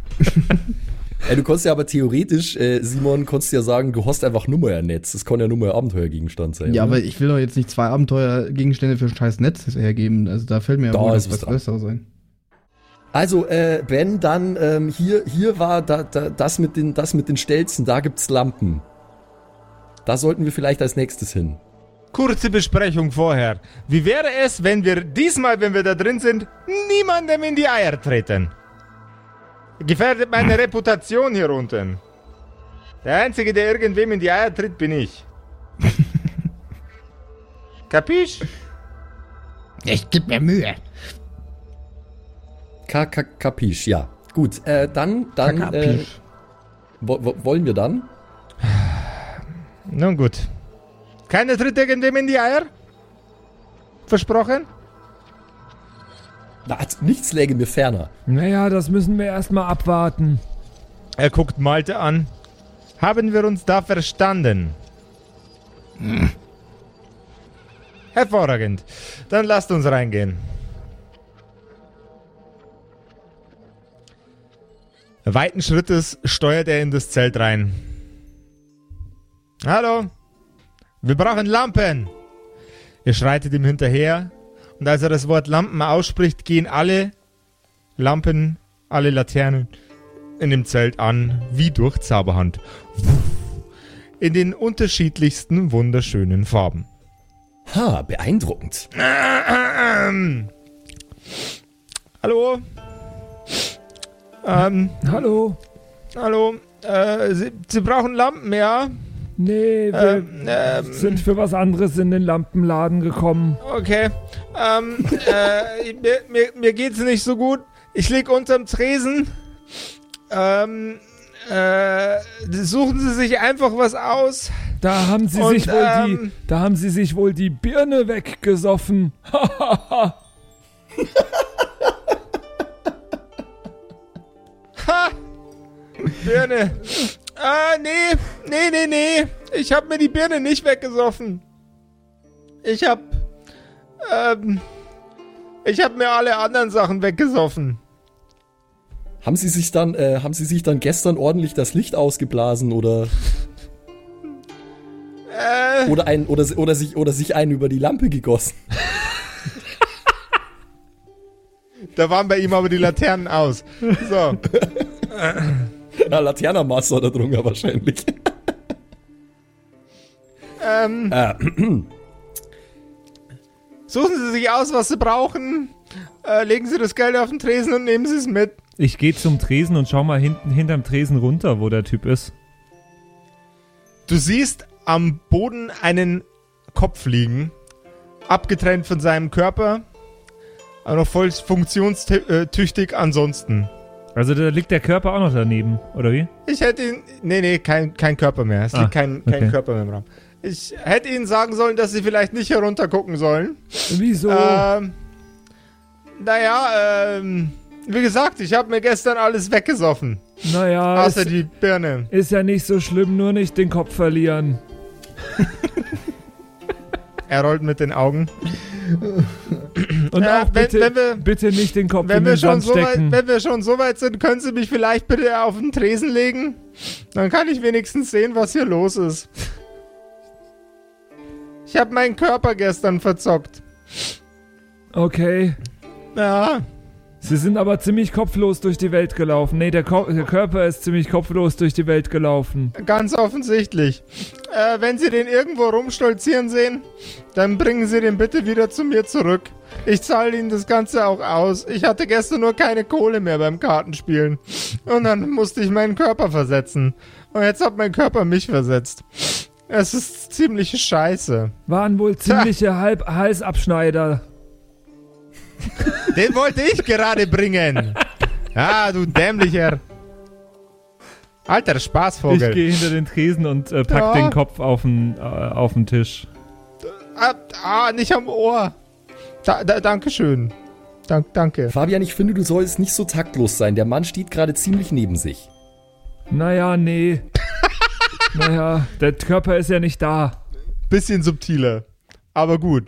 äh, du konntest ja aber theoretisch, äh, Simon, konntest ja sagen, du hast einfach nur mal ein Netz. Das kann ja nur mal ein Abenteuergegenstand sein. Ja, oder? aber ich will doch jetzt nicht zwei Abenteuergegenstände für ein scheiß Netz hergeben. Also da fällt mir ja Da wohl was. Besseres ein. Also, äh, Ben, dann ähm, hier, hier war da, da, das, mit den, das mit den Stelzen, da gibt's Lampen. Da sollten wir vielleicht als nächstes hin. Kurze Besprechung vorher. Wie wäre es, wenn wir diesmal, wenn wir da drin sind, niemandem in die Eier treten? Gefährdet meine Reputation hier unten. Der Einzige, der irgendwem in die Eier tritt, bin ich. Kapisch? Ich geb mir Mühe. Ka ka kapisch, ja. Gut, äh, dann, dann, äh, wo, wo, wollen wir dann? Nun gut. Keiner tritt irgendwem in die Eier? Versprochen? Na, nichts läge mir ferner. Naja, das müssen wir erstmal abwarten. Er guckt Malte an. Haben wir uns da verstanden? Hervorragend. Dann lasst uns reingehen. Weiten Schrittes steuert er in das Zelt rein. Hallo? Wir brauchen Lampen! Ihr schreitet ihm hinterher und als er das Wort Lampen ausspricht, gehen alle Lampen, alle Laternen in dem Zelt an, wie durch Zauberhand. In den unterschiedlichsten wunderschönen Farben. Ha, beeindruckend. Hallo? Ähm, Hallo? hallo? Äh, Sie, Sie brauchen Lampen, ja? Nee, wir Ähm, ähm, sind für was anderes in den Lampenladen gekommen. okay. Ähm, äh, mir, mir, mir geht's nicht so gut. Ich lieg unterm Tresen. Ähm, äh, suchen Sie sich einfach was aus. Da haben sie Und, sich wohl ähm, die, da haben sie sich wohl die Birne weggesoffen. Ha! Birne. Ah, nee. Nee, nee, nee. Ich hab mir die Birne nicht weggesoffen. Ich hab. Ähm. Ich hab mir alle anderen Sachen weggesoffen. Haben Sie sich dann, äh, haben Sie sich dann gestern ordentlich das Licht ausgeblasen oder, Äh. oder ein, oder, oder sich, oder sich einen über die Lampe gegossen? Da waren bei ihm aber die Laternen aus. So. Na, Laternermaster da drunter wahrscheinlich. Ähm. Äh, Suchen Sie sich aus, was Sie brauchen. Äh, legen Sie das Geld auf den Tresen und nehmen Sie es mit. Ich gehe zum Tresen und schau mal hinten hinterm Tresen runter, wo der Typ ist. Du siehst am Boden einen Kopf liegen, abgetrennt von seinem Körper, aber noch voll funktionstüchtig ansonsten. Also da liegt der Körper auch noch daneben, oder wie? Ich hätte ihn. Nee, nee, kein, kein Körper mehr. Es Ah, liegt kein, kein okay. Körper mehr im Raum. Ich hätte ihnen sagen sollen, dass sie vielleicht nicht heruntergucken sollen. Wieso? Ähm. Naja, ähm. Wie gesagt, ich habe mir gestern alles weggesoffen. naja, Außer ist, die Birne. ist ja nicht so schlimm, nur nicht den Kopf verlieren. Er rollt mit den Augen. Und Ja, auch wenn- bitte, wenn wir- bitte nicht den Kopf Wenn in den Sand so weit, stecken. wenn wir schon so weit sind, können Sie mich vielleicht bitte auf den Tresen legen? Dann kann ich wenigstens sehen, was hier los ist. Ich habe meinen Körper gestern verzockt. Okay. Ja, Sie sind aber ziemlich kopflos durch die Welt gelaufen. Nee, der, Ko der Körper ist ziemlich kopflos durch die Welt gelaufen. Ganz offensichtlich. Äh, wenn Sie den irgendwo rumstolzieren sehen, dann bringen Sie den bitte wieder zu mir zurück. Ich zahle Ihnen das Ganze auch aus. Ich hatte gestern nur keine Kohle mehr beim Kartenspielen. Und dann musste ich meinen Körper versetzen. Und jetzt hat mein Körper mich versetzt. Es ist ziemliche Scheiße. Waren wohl ziemliche Halb Halsabschneider. Den wollte ich gerade bringen. Ah, du dämlicher. Alter Ich Spaßvogel. gehe hinter den Tresen und äh, pack Ja. den Kopf auf den, äh, auf den Tisch. Ah, ah, nicht am Ohr. Da, da, Dankeschön. Dank, danke. Fabian, ich finde, du sollst nicht so taktlos sein. Der Mann steht gerade ziemlich neben sich. Naja, nee. naja, der Körper ist ja nicht da. Bisschen subtiler. Aber gut.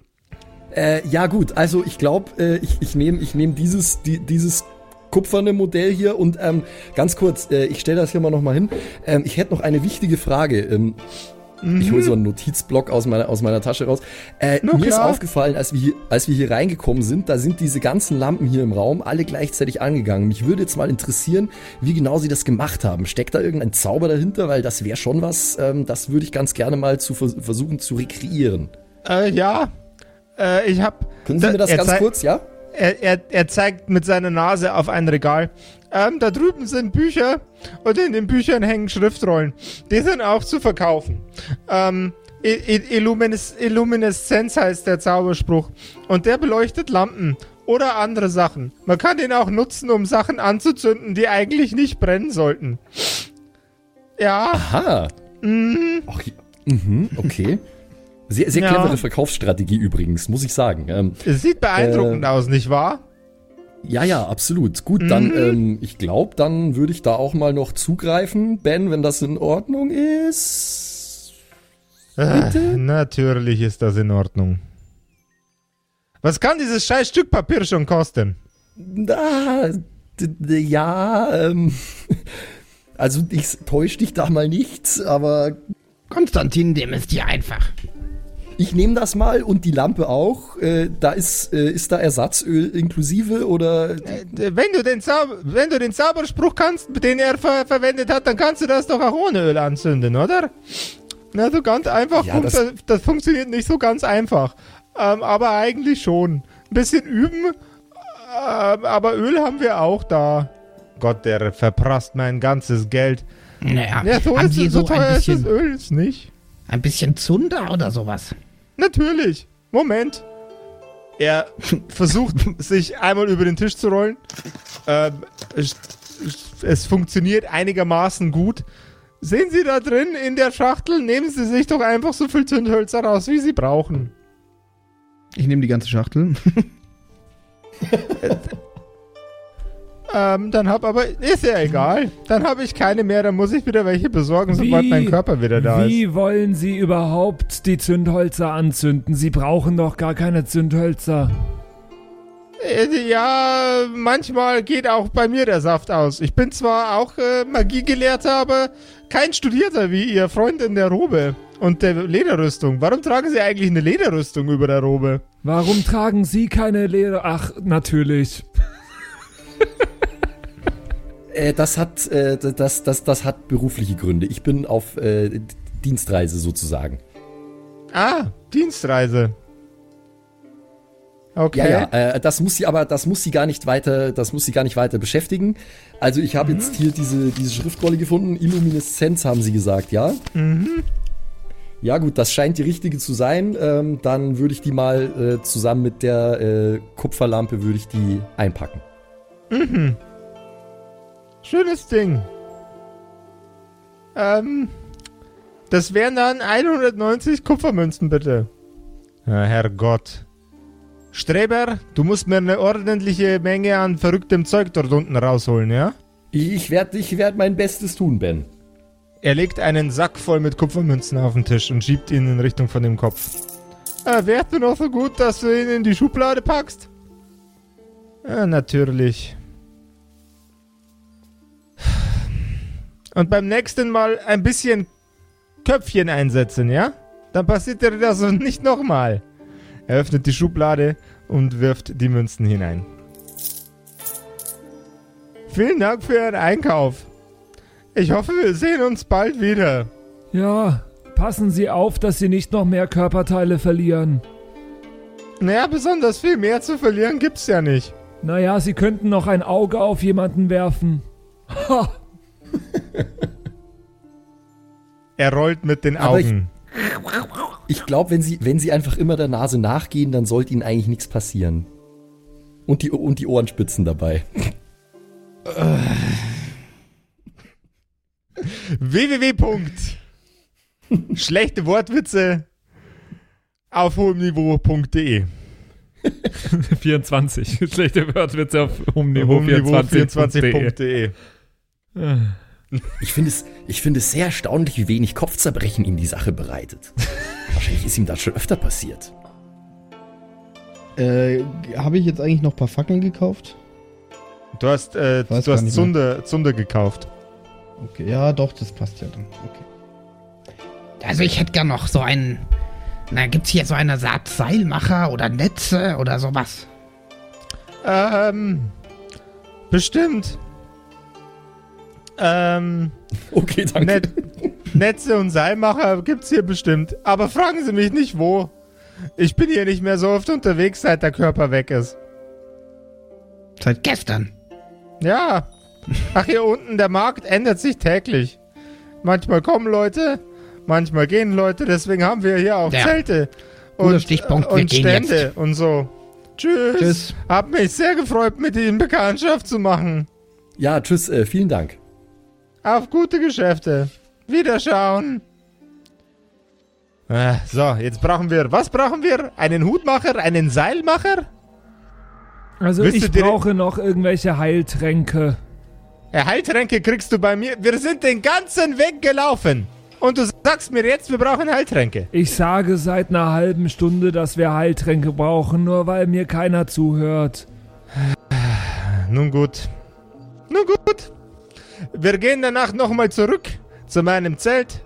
Äh, ja gut, also ich glaube, äh, ich, ich nehme ich nehm dieses, die, dieses kupferne Modell hier und ähm, ganz kurz, äh, ich stelle das hier mal nochmal hin. Ähm, ich hätte noch eine wichtige Frage. Ähm, Ich hole so einen Notizblock aus meiner, aus meiner Tasche raus. Äh, mir ist klar. aufgefallen, als wir, hier, als wir hier reingekommen sind, da sind diese ganzen Lampen hier im Raum alle gleichzeitig angegangen. Mich würde jetzt mal interessieren, wie genau sie das gemacht haben. Steckt da irgendein Zauber dahinter? Weil das wäre schon was, ähm, das würde ich ganz gerne mal zu vers versuchen zu rekreieren. Äh, ja. Äh, ich hab. Können Sie mir das ganz kurz, ja? Er, er, er zeigt mit seiner Nase auf ein Regal. Ähm, da drüben sind Bücher und in den Büchern hängen Schriftrollen. Die sind auch zu verkaufen. Ähm, Illumines Illumineszenz heißt der Zauberspruch. Und der beleuchtet Lampen oder andere Sachen. Man kann den auch nutzen, um Sachen anzuzünden, die eigentlich nicht brennen sollten. Ja, Aha. Ach, ja. mhm, okay. Sehr, sehr Ja. clevere Verkaufsstrategie übrigens, muss ich sagen. Ähm, es sieht beeindruckend Äh, aus, nicht wahr? ja, ja, absolut. Gut, dann, ähm, ich glaube, dann würde ich da auch mal noch zugreifen, Ben, wenn das in Ordnung ist. Ah, natürlich ist das in Ordnung. Was kann dieses scheiß Stück Papier schon kosten? D- ja, ähm, also ich täusche dich da mal nicht, aber Konstantin, dem ist dir einfach. Ich nehme das mal und die Lampe auch. Äh, da ist, äh, ist da Ersatzöl inklusive oder Äh, Wenn du den, Zauber, wenn du den Zauberspruch kannst, den er ver verwendet hat, dann kannst du das doch auch ohne Öl anzünden, oder? Na, so ganz einfach. Ja, funkt- das- das, funktioniert nicht so ganz einfach. Ähm, aber eigentlich schon. Ein bisschen üben, ähm, aber Öl haben wir auch da. Gott, der verprasst mein ganzes Geld. Naja, Ja, so, ist, so so teuer ein ist das bisschen, Öl jetzt nicht. Ein bisschen Zunder oder sowas? Natürlich. Moment. Er versucht, sich einmal über den Tisch zu rollen. Ähm, es, es funktioniert einigermaßen gut. Sehen Sie da drin in der Schachtel? Nehmen Sie sich doch einfach so viel Zündhölzer raus, wie Sie brauchen. Ich nehme die ganze Schachtel. Ähm, dann hab aber, ist ja egal. Dann habe ich keine mehr, dann muss ich wieder welche besorgen, sobald Wie- mein Körper wieder da ist. Wie wollen Sie überhaupt die Zündhölzer anzünden? Sie brauchen doch gar keine Zündhölzer. Äh, Ja, manchmal geht auch bei mir der Saft aus. Ich bin zwar auch äh, Magiegelehrter, aber kein Studierter wie Ihr Freund in der Robe und der Lederrüstung. Warum tragen Sie eigentlich eine Lederrüstung über der Robe? Warum tragen Sie keine Leder? Ach, natürlich. Äh, das hat, äh, das, das, das hat berufliche Gründe. Ich bin auf äh, Dienstreise sozusagen. Ah, Dienstreise. Okay. Ja, ja, äh, das muss sie aber, das muss sie gar nicht weiter, das muss sie gar nicht weiter beschäftigen. Also ich habe jetzt hier diese, diese Schriftrolle gefunden. Illumineszenz haben sie gesagt, ja? Ja gut, das scheint die richtige zu sein. Ähm, dann würde ich die mal äh, zusammen mit der äh, Kupferlampe würde ich die einpacken. Schönes Ding. Ähm, das wären dann 190 Kupfermünzen, bitte. Ja, Herrgott. Streber, du musst mir eine ordentliche Menge an verrücktem Zeug dort unten rausholen, ja? Ich werde ich werd mein Bestes tun, Ben. Er legt einen Sack voll mit Kupfermünzen auf den Tisch und schiebt ihn in Richtung von dem Kopf. Äh, wärst du noch so gut, dass du ihn in die Schublade packst? Ja, natürlich. Und beim nächsten Mal ein bisschen Köpfchen einsetzen, ja? Dann passiert dir das nicht nochmal. Er öffnet die Schublade und wirft die Münzen hinein. Vielen Dank für Ihren Einkauf. Ich hoffe, wir sehen uns bald wieder. Ja, passen Sie auf, dass Sie nicht noch mehr Körperteile verlieren. Naja, besonders viel mehr zu verlieren gibt's ja nicht. Naja, Sie könnten noch ein Auge auf jemanden werfen. Ha! Er rollt mit den Aber ich- Augen. Ich glaube, wenn sie, wenn sie einfach immer der Nase nachgehen, dann sollte ihnen eigentlich nichts passieren. Und die, und die Ohrenspitzen dabei. www. Schlechte Wortwitze auf hohem Niveau.de 24. Schlechte Wörterwitze auf hohem Niveau, Hohem Niveau 24.de. 24.de Ich finde es, ich finde es sehr erstaunlich, wie wenig Kopfzerbrechen ihm die Sache bereitet. Wahrscheinlich ist ihm das schon öfter passiert. Äh, habe ich jetzt eigentlich noch ein paar Fackeln gekauft? Du hast, äh, du hast nicht Zunder, Zunder gekauft. Okay, ja, doch, das passt ja dann. Okay. Also ich hätte gern noch so einen. Na, gibt's hier so eine Art Seilmacher oder Netze oder sowas? Ähm, bestimmt. Ähm, Okay, danke. Net Netze und Seilmacher gibt's hier bestimmt. Aber fragen Sie mich nicht wo. Ich bin hier nicht mehr so oft unterwegs, seit der Körper weg ist. Seit gestern. Ja. Ach, hier unten, der Markt ändert sich täglich. Manchmal kommen Leute, manchmal gehen Leute, deswegen haben wir hier auch Ja. Zelte. Und, Stichpunkt, und Stände jetzt. und so. Tschüss. Tschüss. Hab mich sehr gefreut, mit Ihnen Bekanntschaft zu machen. Ja, tschüss, äh, vielen Dank. Auf gute Geschäfte. Wiederschauen. Ah, so, jetzt brauchen wir. Was brauchen wir? Einen Hutmacher? Einen Seilmacher? Also Willst ich brauche noch irgendwelche Heiltränke. Äh, Heiltränke kriegst du bei mir. Wir sind den ganzen Weg gelaufen. Und du sagst mir jetzt, wir brauchen Heiltränke. Ich sage seit einer halben Stunde, dass wir Heiltränke brauchen, nur weil mir keiner zuhört. Nun gut. Nun gut. Wir gehen danach nochmal zurück zu meinem Zelt.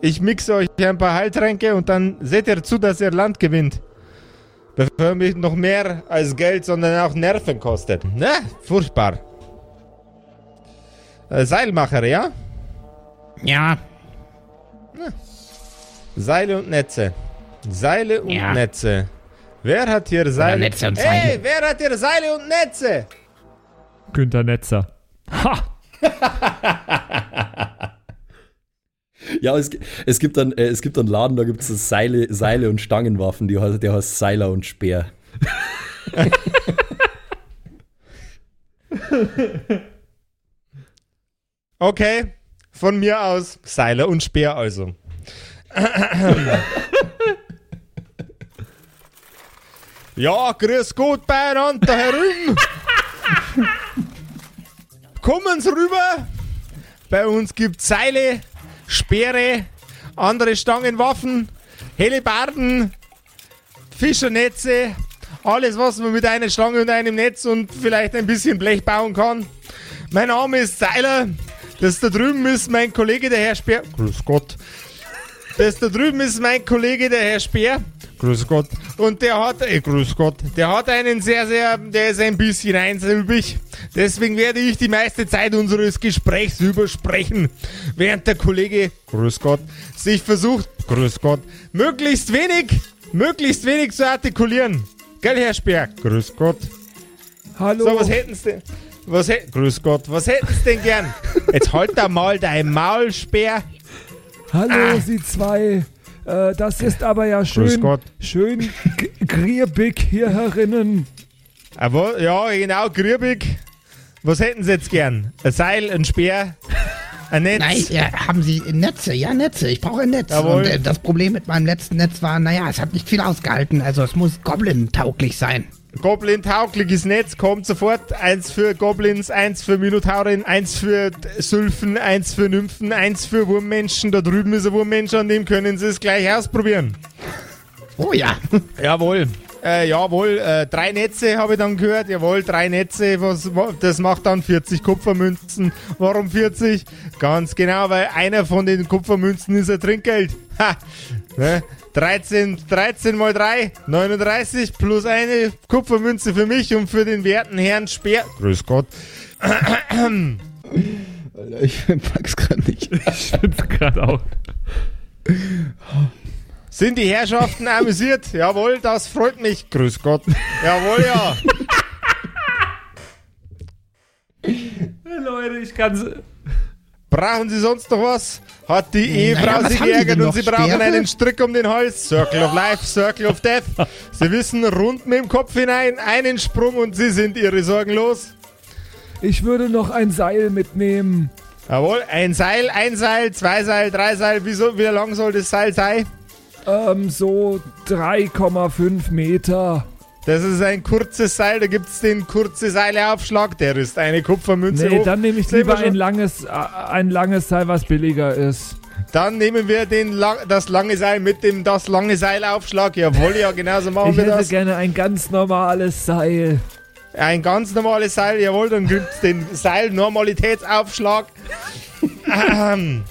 Ich mixe euch ein paar Heiltränke und dann seht ihr zu, dass ihr Land gewinnt. Bevor mich noch mehr als Geld, sondern auch Nerven kostet. Na, furchtbar. Äh, Seilmacher, ja? Ja, Seile und Netze. Seile und Ja. Netze. Wer hat hier Seile? Netze und Hey, Seile. wer hat hier Seile und Netze? Günther Netzer. Ha! Ja, es, es, gibt dann, äh, es gibt einen Laden, da gibt es Seile, Seile und Stangenwaffen, die, heißt- der heißt Seiler und Speer. Okay, von mir aus Seile und Speer also. ja, grüß Gott beieinander da herüben. Kommen Sie rüber. Bei uns gibt Seile, Speere, andere Stangenwaffen, Hellebarden, Fischernetze, alles, was man mit einer Stange und einem Netz und vielleicht ein bisschen Blech bauen kann. Mein Name ist Seiler. Das da drüben ist mein Kollege, der Herr Speer. Grüß Gott. Das da drüben ist mein Kollege, der Herr Speer. Grüß Gott. Und der hat, äh, grüß Gott, der hat einen sehr, sehr, der ist ein bisschen einsilbig. Deswegen werde ich die meiste Zeit unseres Gesprächs übersprechen. Während der Kollege, grüß Gott, sich versucht, grüß Gott, möglichst wenig, möglichst wenig zu artikulieren. Gell, Herr Speer? Grüß Gott. Hallo. So, was hätten Sie denn? Was hätten, grüß Gott, was hätten Sie denn gern? Jetzt halt da mal dein Maul, Speer. Hallo, Sie zwei. Äh, das ist aber ja Grüß schön, Gott. schön griebig hier herinnen. Aber, ja, genau, griebig. Was hätten Sie jetzt gern? Ein Seil, ein Speer, ein Netz? nein, ja, haben Sie Netze? Ja, Netze. Ich brauche ein Netz. Jawohl. Und äh, das Problem mit meinem letzten Netz war, naja, es hat nicht viel ausgehalten. Also es muss Goblin-tauglich sein. Goblin-taugliches Netz kommt sofort. Eins für Goblins, eins für Minotaurin, eins für Sylphen, eins für Nymphen, eins für Wurmmenschen. Da drüben ist ein Wurmmensch, an dem können Sie es gleich ausprobieren. Oh ja. Jawohl. Äh, jawohl, äh, drei Netze habe ich dann gehört. Jawohl, drei Netze. Was, wa- das macht dann 40 Kupfermünzen. Warum 40? Ganz genau, weil einer von den Kupfermünzen ist ein Trinkgeld. Ha, ne? 13, 13 mal 3, 39 plus eine Kupfermünze für mich und für den werten Herrn Speer. Grüß Gott. Alter, ich pack's gerade nicht. Ich find's gerade auch. Sind die Herrschaften amüsiert? Jawohl, das freut mich. Grüß Gott. Jawohl, ja. Leute, ich kann's. Brauchen Sie sonst noch was? Hat die Ehefrau Naja, sich geärgert und? Sie brauchen Sperre? einen Strick um den Hals. Circle of Life, Circle of Death. Sie wissen, rund mit dem Kopf hinein, einen Sprung und Sie sind Ihre Sorgen los. Ich würde noch ein Seil mitnehmen. Jawohl, ein Seil, ein Seil, zwei Seil, drei Seil. Wie, so, wie lang soll das Seil sein? Ähm, so 3,5 Meter. Das ist ein kurzes Seil, da gibt es den kurze Seileaufschlag, der ist eine Kupfermünze Nee, hoch. dann nehme ich lieber ein langes, äh, ein langes Seil, was billiger ist. Dann nehmen wir den, das lange Seil mit dem das lange Seilaufschlag. Jawohl, ja, genauso machen Ich wir hätte das. gerne ein ganz normales Seil. Ein ganz normales Seil, jawohl, dann gibt es den Seil-Normalitätsaufschlag. Ähm,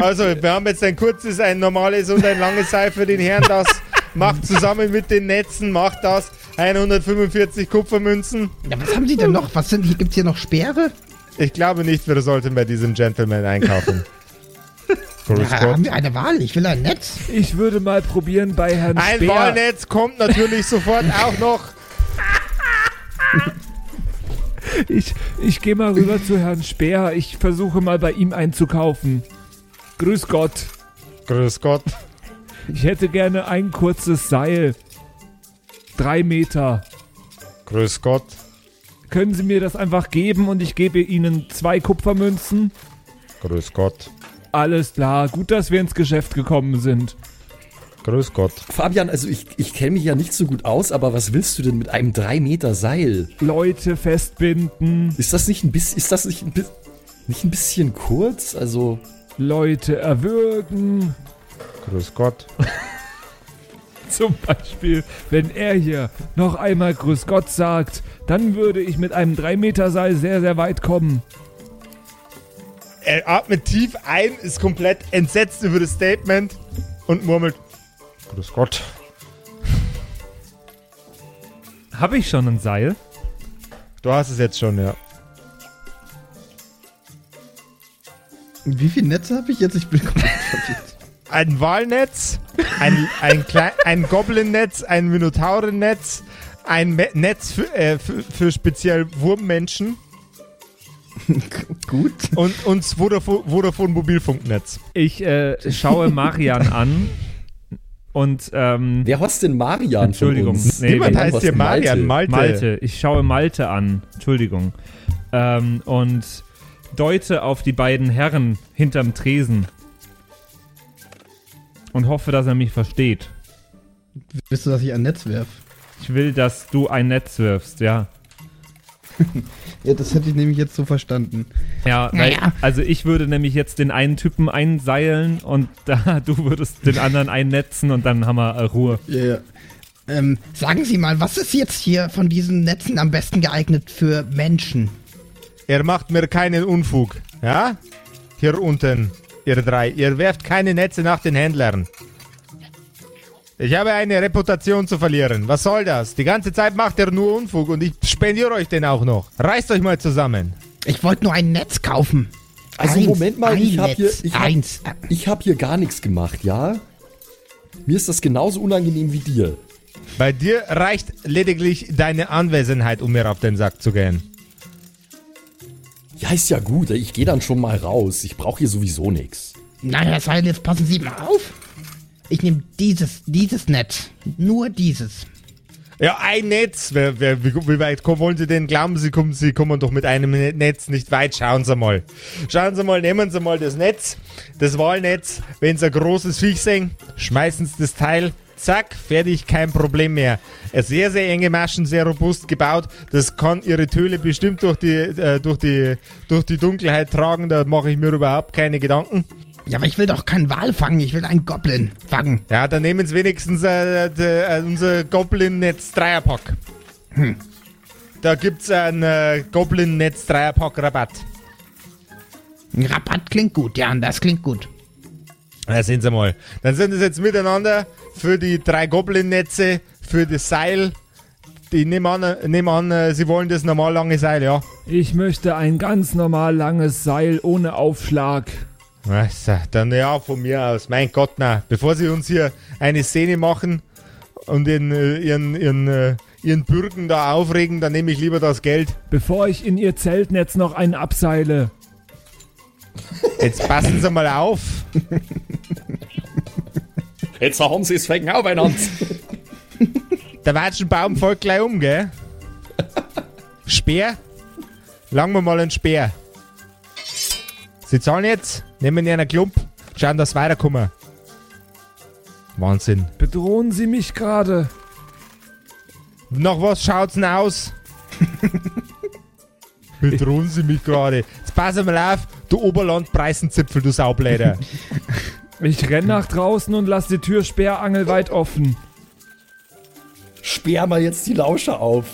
also, wir haben jetzt ein kurzes, ein normales und ein langes Seil für den Herrn. Das macht zusammen mit den Netzen, macht das 145 Kupfermünzen. Ja, was haben Sie denn noch? Was sind, hier gibt's hier noch Speere? Ich glaube nicht, wir sollten bei diesem Gentleman einkaufen. Grüß Ja, Gott. haben wir eine Wahl? Ich will ein Netz. Ich würde mal probieren bei Herrn Ein Speer. Walnetz kommt natürlich sofort auch noch. Ich, ich gehe mal rüber zu Herrn Speer. Ich versuche mal bei ihm einzukaufen. Grüß Gott. Grüß Gott. Ich hätte gerne ein kurzes Seil. Drei Meter. Grüß Gott. Können Sie mir das einfach geben und ich gebe Ihnen zwei Kupfermünzen? Grüß Gott. Alles klar. Gut, dass wir ins Geschäft gekommen sind. Grüß Gott. Fabian, also ich, ich kenne mich ja nicht so gut aus, aber was willst du denn mit einem 3 Meter Seil? Leute festbinden. Ist das nicht ein bisschen, ist das nicht ein, bi nicht ein bisschen kurz? Also, Leute erwürgen. Grüß Gott. Zum Beispiel, wenn er hier noch einmal Grüß Gott sagt, dann würde ich mit einem 3-Meter-Seil sehr, sehr weit kommen. Er atmet tief ein, ist komplett entsetzt über das Statement und murmelt: Grüß Gott. Habe ich schon ein Seil? Du hast es jetzt schon, ja. Wie viele Netze habe ich jetzt? Ich bin komplett verwirrt. Ein Walnetz, ein, ein, Klei- ein Goblin-Netz, ein Minotaurennetz, ein Me Netz für, äh, für, für speziell Wurmmenschen Gut. und, und das Vodafone, Vodafone Mobilfunknetz. Ich äh, schaue Marian an und ähm, wer heißt denn Marian Entschuldigung. von uns? Nee, Niemand heißt hier Marian, Malte? Malte. Malte. Ich schaue Malte an. Entschuldigung. Ähm, und deute auf die beiden Herren hinterm Tresen. Und hoffe, dass er mich versteht. Willst du, dass ich ein Netz werf? Ich will, dass du ein Netz wirfst, ja. Ja, das hätte ich nämlich jetzt so verstanden. Ja, weil, Naja. also ich würde nämlich jetzt den einen Typen einseilen und da du würdest den anderen einnetzen und dann haben wir äh, Ruhe. Ja, ja. Ähm, sagen Sie mal, was ist jetzt hier von diesen Netzen am besten geeignet für Menschen? Er macht mir keinen Unfug, ja? Hier unten, ihr drei. Ihr werft keine Netze nach den Händlern. Ich habe eine Reputation zu verlieren. Was soll das? Die ganze Zeit macht er nur Unfug und ich spendiere euch den auch noch. Reißt euch mal zusammen. Ich wollte nur ein Netz kaufen. Also Eins, Moment mal, ich habe hier, hab, ich hab hier gar nichts gemacht, ja? Mir ist das genauso unangenehm wie dir. Bei dir reicht lediglich deine Anwesenheit, um mir auf den Sack zu gehen. Ja, ist ja gut, ich gehe dann schon mal raus. Ich brauche hier sowieso nichts. Na, Herr Seil, jetzt passen Sie mal auf. Ich nehme dieses, dieses Netz. Nur dieses. Ja, ein Netz. Wer, wer, wie, wie weit kommen, wollen Sie denn? Glauben Sie, kommen, Sie kommen doch mit einem Ne- Netz nicht weit. Schauen Sie mal. Schauen Sie mal, nehmen Sie mal das Netz, das Walnetz. Wenn Sie ein großes Viech sehen, schmeißen Sie das Teil. Zack, fertig, kein Problem mehr. Sehr, sehr enge Maschen, sehr robust gebaut. Das kann Ihre Töle bestimmt durch die, äh, durch die, durch die Dunkelheit tragen. Da mache ich mir überhaupt keine Gedanken. Ja, aber ich will doch keinen Wal fangen. Ich will einen Goblin fangen. Ja, dann nehmen Sie wenigstens äh, de, äh, unser Goblin-Netz Dreierpack. Da gibt's einen äh, Goblin-Netz Dreierpack Rabatt. Ein Rabatt klingt gut. Ja, das klingt gut. Na, sehen Sie mal. Dann sind es jetzt miteinander für die drei Goblin-Netze, für das Seil. Ich nehme an, nehme an, äh, Sie wollen das normal lange Seil, ja? Ich möchte ein ganz normal langes Seil ohne Aufschlag. Also, dann ja, von mir aus. Mein Gott, na. Bevor Sie uns hier eine Szene machen und ihren, äh, ihren, ihren, äh, ihren Bürgen da aufregen, dann nehme ich lieber das Geld. Bevor ich in ihr Zeltnetz noch einen abseile. Jetzt passen Sie mal auf. Jetzt haben sie es wegen aufeinander. Der Watschenbaum folgt gleich um, gell? Speer? Langen wir mal einen Speer. Sie zahlen jetzt, nehmen einen Klump, schauen, dass sie weiterkommen. Wahnsinn. Bedrohen Sie mich gerade? Nach was schaut's denn aus? Bedrohen Sie mich gerade. Jetzt passen wir mal auf, du Oberlandpreisenzipfel, du Saubläder. Ich renn nach draußen und lass die Tür sperrangelweit offen. Sperr mal jetzt die Lauscher auf.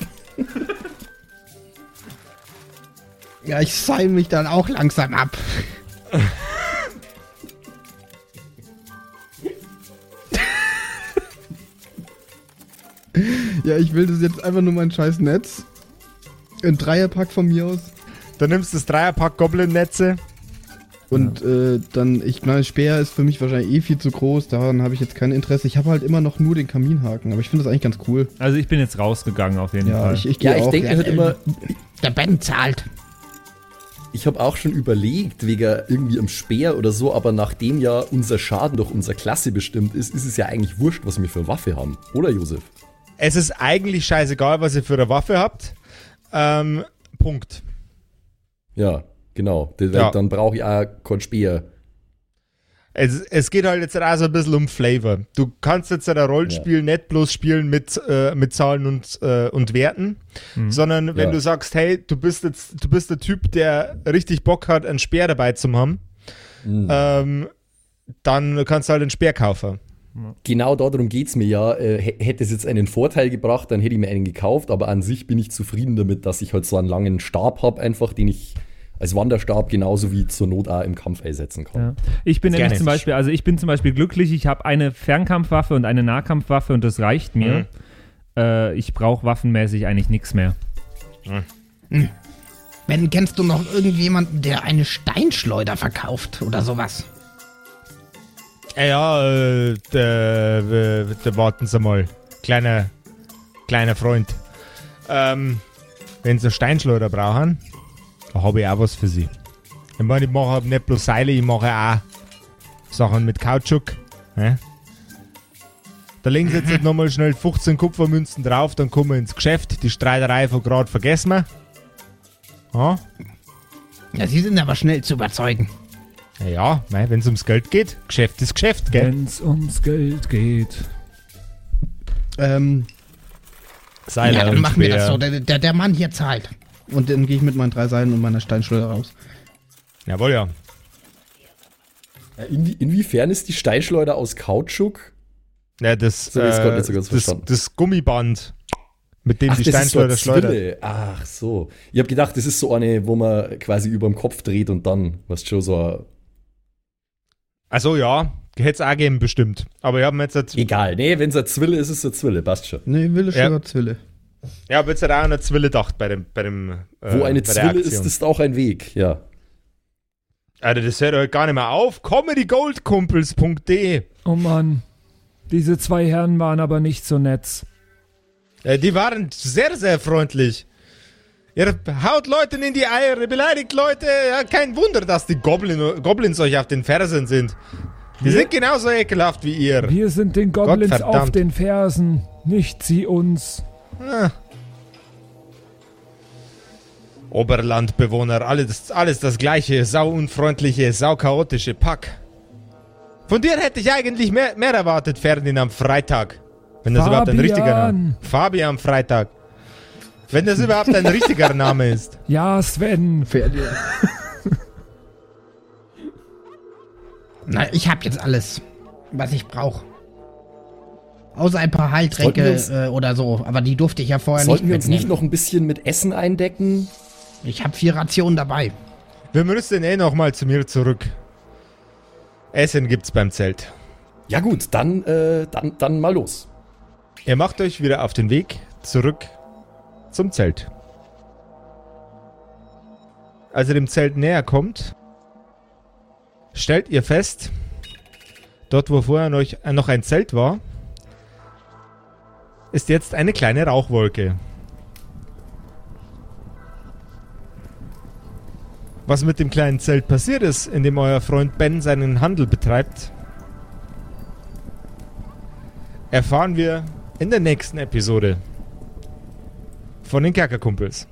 Ja, ich seil mich dann auch langsam ab. Ja, ich will das jetzt einfach nur mein scheiß Netz. Ein Dreierpack von mir aus. Dann nimmst du das Dreierpack Goblin-Netze. Und äh, dann, ich meine, Speer ist für mich wahrscheinlich eh viel zu groß. Daran habe ich jetzt kein Interesse. Ich habe halt immer noch nur den Kaminhaken, aber ich finde das eigentlich ganz cool. Also ich bin jetzt rausgegangen auf jeden Ja, Fall. ich, ich Ja, ich auch. denke halt immer, Der Ben zahlt. ich habe auch schon überlegt, wegen irgendwie am Speer oder so, aber nachdem ja unser Schaden durch unsere Klasse bestimmt ist, ist es ja eigentlich wurscht, was wir für Waffe haben. Oder, Josef? Es ist eigentlich scheißegal, was ihr für eine Waffe habt. Ähm, Punkt. Ja, genau. Ja. Dann brauche ich auch keinen Speer. Es, es geht halt jetzt auch so ein bisschen um Flavor. Du kannst jetzt ein Rollenspiel nicht bloß spielen mit, äh, mit Zahlen und, äh, und Werten, sondern wenn Ja. du sagst, hey, du bist jetzt, du bist der Typ, der richtig Bock hat, einen Speer dabei zu haben, ähm, dann kannst du halt einen Speer kaufen. Genau darum geht es mir ja. Äh, hä- hätte es jetzt einen Vorteil gebracht, dann hätte ich mir einen gekauft, aber an sich bin ich zufrieden damit, dass ich halt so einen langen Stab habe, einfach, den ich als Wanderstab genauso wie zur Not auch im Kampf einsetzen kann. Ja. Ich bin Gerne. nämlich zum Beispiel, also ich bin zum Beispiel glücklich, ich habe eine Fernkampfwaffe und eine Nahkampfwaffe und das reicht mir. Äh, ich brauche waffenmäßig eigentlich nichts mehr. Ben, kennst du noch irgendjemanden, der eine Steinschleuder verkauft oder sowas? Ja, ja, äh, der, äh, warten Sie mal. Kleiner, kleiner Freund. Ähm, wenn Sie Steinschleuder brauchen, da habe ich auch was für Sie. Ich meine, ich mache nicht bloß Seile, ich mache auch Sachen mit Kautschuk. Ja? Da legen Sie jetzt nicht nochmal schnell 15 Kupfermünzen drauf, dann kommen wir ins Geschäft. Die Streiterei von gerade vergessen wir. Ja, Ja, sie sind aber schnell zu überzeugen. ja wenn es ums Geld geht, Geschäft ist Geschäft, gell? Wenn's ums Geld geht. Ähm, Seile ja, dann machen wir das so. Der, der, der Mann hier zahlt. Und dann gehe ich mit meinen drei Seilen und meiner Steinschleuder raus. Jawohl, ja. Ja, inwie inwiefern ist die Steinschleuder aus Kautschuk? Ja, das, So, äh, gerade nicht so ganz das, verstanden. das Gummiband, mit dem die das ist so Steinschleuder eine schleudert. Zwille. Ach so. Ich habe gedacht, das ist so eine, wo man quasi über dem Kopf dreht und dann, was schon so ein Also ja, hätte es auch geben bestimmt. Aber ich habe mir jetzt, jetzt, Egal, nee, wenn es eine Zwille ist, ist es eine Zwille, passt schon. Nee, Wille Ja. Schörer Zwille. Ich hab jetzt halt auch an eine Zwille gedacht bei dem, bei dem äh, Wo eine Zwille ist, ist auch ein Weg, ja. Alter, das hört halt gar nicht mehr auf. comedygoldkumpels.de Oh Mann. Diese zwei Herren waren aber nicht so nett. äh, Die waren sehr, sehr freundlich. Ihr haut Leuten in die Eier, ihr beleidigt Leute. Ja, kein Wunder, dass die Goblin, Goblins euch auf den Fersen sind. Die sind genauso ekelhaft wie ihr. Wir sind den Goblins auf den Fersen, nicht sie uns. Oberlandbewohner, alles, alles das gleiche, sauunfreundliche, sauchaotische Pack. Von dir hätte ich eigentlich mehr, mehr erwartet, Ferdinand Freitag. Wenn das überhaupt ein richtiger Name Fabian. Fabian Freitag. Wenn das überhaupt ein richtiger Name ist. Ja, Sven. Na, ich hab jetzt alles, was ich brauche. Außer ein paar Sollten uns- äh, oder so. Aber die durfte ich ja vorher Sollten nicht wir uns nicht noch ein bisschen mit Essen eindecken? Ich habe vier Rationen dabei. Wir müssen eh nochmal zu mir zurück. Essen gibt's beim Zelt. Ja gut, dann, äh, dann, dann mal los. Ihr macht euch wieder auf den Weg zurück zum Zelt. Als ihr dem Zelt näher kommt, stellt ihr fest, dort wo vorher noch, äh, noch ein Zelt war, ist jetzt eine kleine Rauchwolke. Was mit dem kleinen Zelt passiert ist, in dem euer Freund Ben seinen Handel betreibt, erfahren wir in der nächsten Episode von den Kerkerkumpels.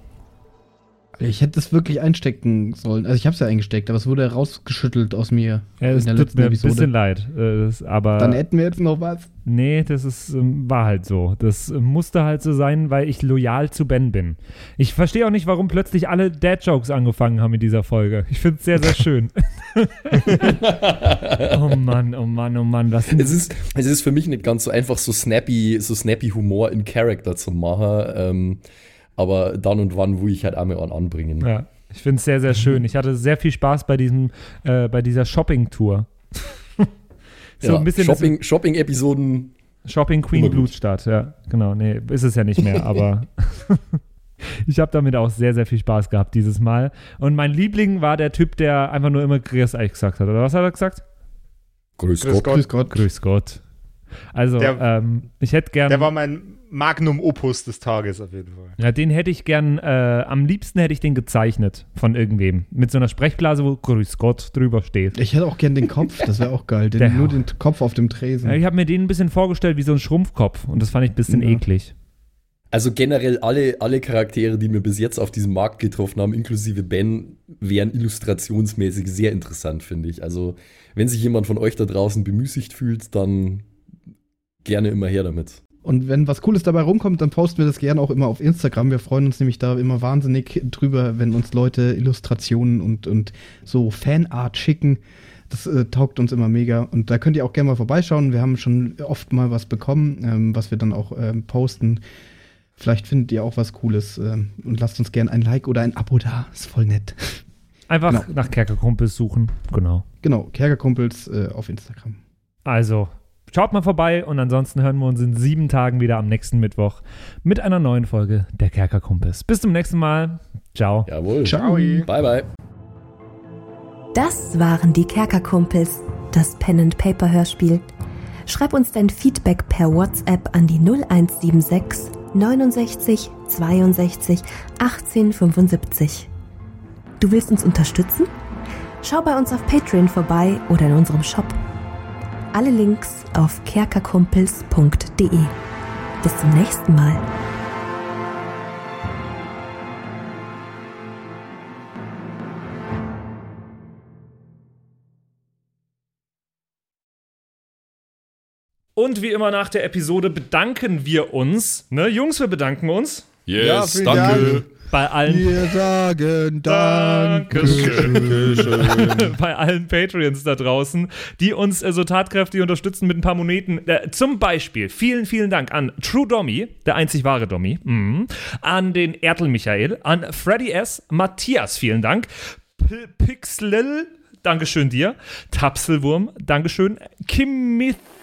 Ich hätte es wirklich einstecken sollen. Also ich habe es ja eingesteckt, aber es wurde rausgeschüttelt aus mir Ja, es in der tut letzten mir ein bisschen leid. äh, Das, aber Dann hätten wir jetzt noch was. nee, das ist, ähm, war halt so. Das äh, musste halt so sein, weil ich loyal zu Ben bin. Ich verstehe auch nicht, warum plötzlich alle Dad-Jokes angefangen haben in dieser Folge. Ich finde es sehr, sehr schön. oh Mann, oh Mann, oh Mann. Was Es ist, es ist für mich nicht ganz so einfach, so snappy, so snappy Humor in Character zu machen. Ähm, aber dann und wann, wo ich halt einmal an anbringen. Ja, ich finde es sehr, sehr schön. Ich hatte sehr viel Spaß bei diesem, äh, bei dieser Shopping-Tour. so Ja, ein bisschen Shopping- Shopping-Episoden. Shopping Queen. Blutstadt, ja, genau. Nee, ist es ja nicht mehr, aber ich habe damit auch sehr, sehr viel Spaß gehabt dieses Mal. Und mein Liebling war der Typ, der einfach nur immer Grüß euch gesagt hat. Oder was hat er gesagt? Grüß, Grüß Gott. Gott. Grüß Gott. Grüß Gott. Also, Der- ähm, ich hätte gern. Der war mein Magnum Opus des Tages auf jeden Fall. ja, den hätte ich gern, äh, am liebsten hätte ich den gezeichnet von irgendwem. Mit so einer Sprechblase, wo Grüß Gott drüber steht. Ich hätte auch gern den Kopf, das wäre auch geil. Den, Der- nur den Kopf auf dem Tresen. Ja, ich habe mir den ein bisschen vorgestellt wie so ein Schrumpfkopf und das fand ich ein bisschen Ja. eklig. Also generell alle, alle Charaktere, die wir bis jetzt auf diesem Markt getroffen haben, inklusive Ben, wären illustrationsmäßig sehr interessant, finde ich. Also wenn sich jemand von euch da draußen bemüßigt fühlt, dann gerne immer her damit. Und wenn was Cooles dabei rumkommt, dann posten wir das gerne auch immer auf Instagram. Wir freuen uns nämlich da immer wahnsinnig drüber, wenn uns Leute Illustrationen und, und so Fanart schicken. Das äh, taugt uns immer mega. Und da könnt ihr auch gerne mal vorbeischauen. Wir haben schon oft mal was bekommen, ähm, was wir dann auch ähm, posten. Vielleicht findet ihr auch was Cooles ähm, und lasst uns gerne ein Like oder ein Abo da. Ist voll nett. Einfach Genau. nach Kerkerkumpels suchen. Genau. Genau, Kerkerkumpels äh, auf Instagram. Also, schaut mal vorbei und ansonsten hören wir uns in sieben Tagen wieder am nächsten Mittwoch mit einer neuen Folge der Kerkerkumpels. Bis zum nächsten Mal. Ciao. Jawohl. Ciao. Bye, bye. Das waren die Kerkerkumpels, das Pen and Paper Hörspiel. Schreib uns dein Feedback per WhatsApp an die 0176 69 62 18 75. Du willst uns unterstützen? Schau bei uns auf Patreon vorbei oder in unserem Shop. Alle Links auf kerkerkumpels.de. Bis zum nächsten Mal. Und wie immer nach der Episode bedanken wir uns. Ne, Jungs, wir bedanken uns. Ja, vielen Dank. Bei allen, Wir sagen Dankeschön. bei allen Patreons da draußen, die uns äh, so tatkräftig unterstützen mit ein paar Moneten. Äh, zum Beispiel vielen, vielen Dank an True Dommy, der einzig wahre Dommy, mhm. an den Ertel Michael, an Freddy S., Matthias, vielen Dank, P Pixlil, Dankeschön dir, Tapselwurm, Dankeschön,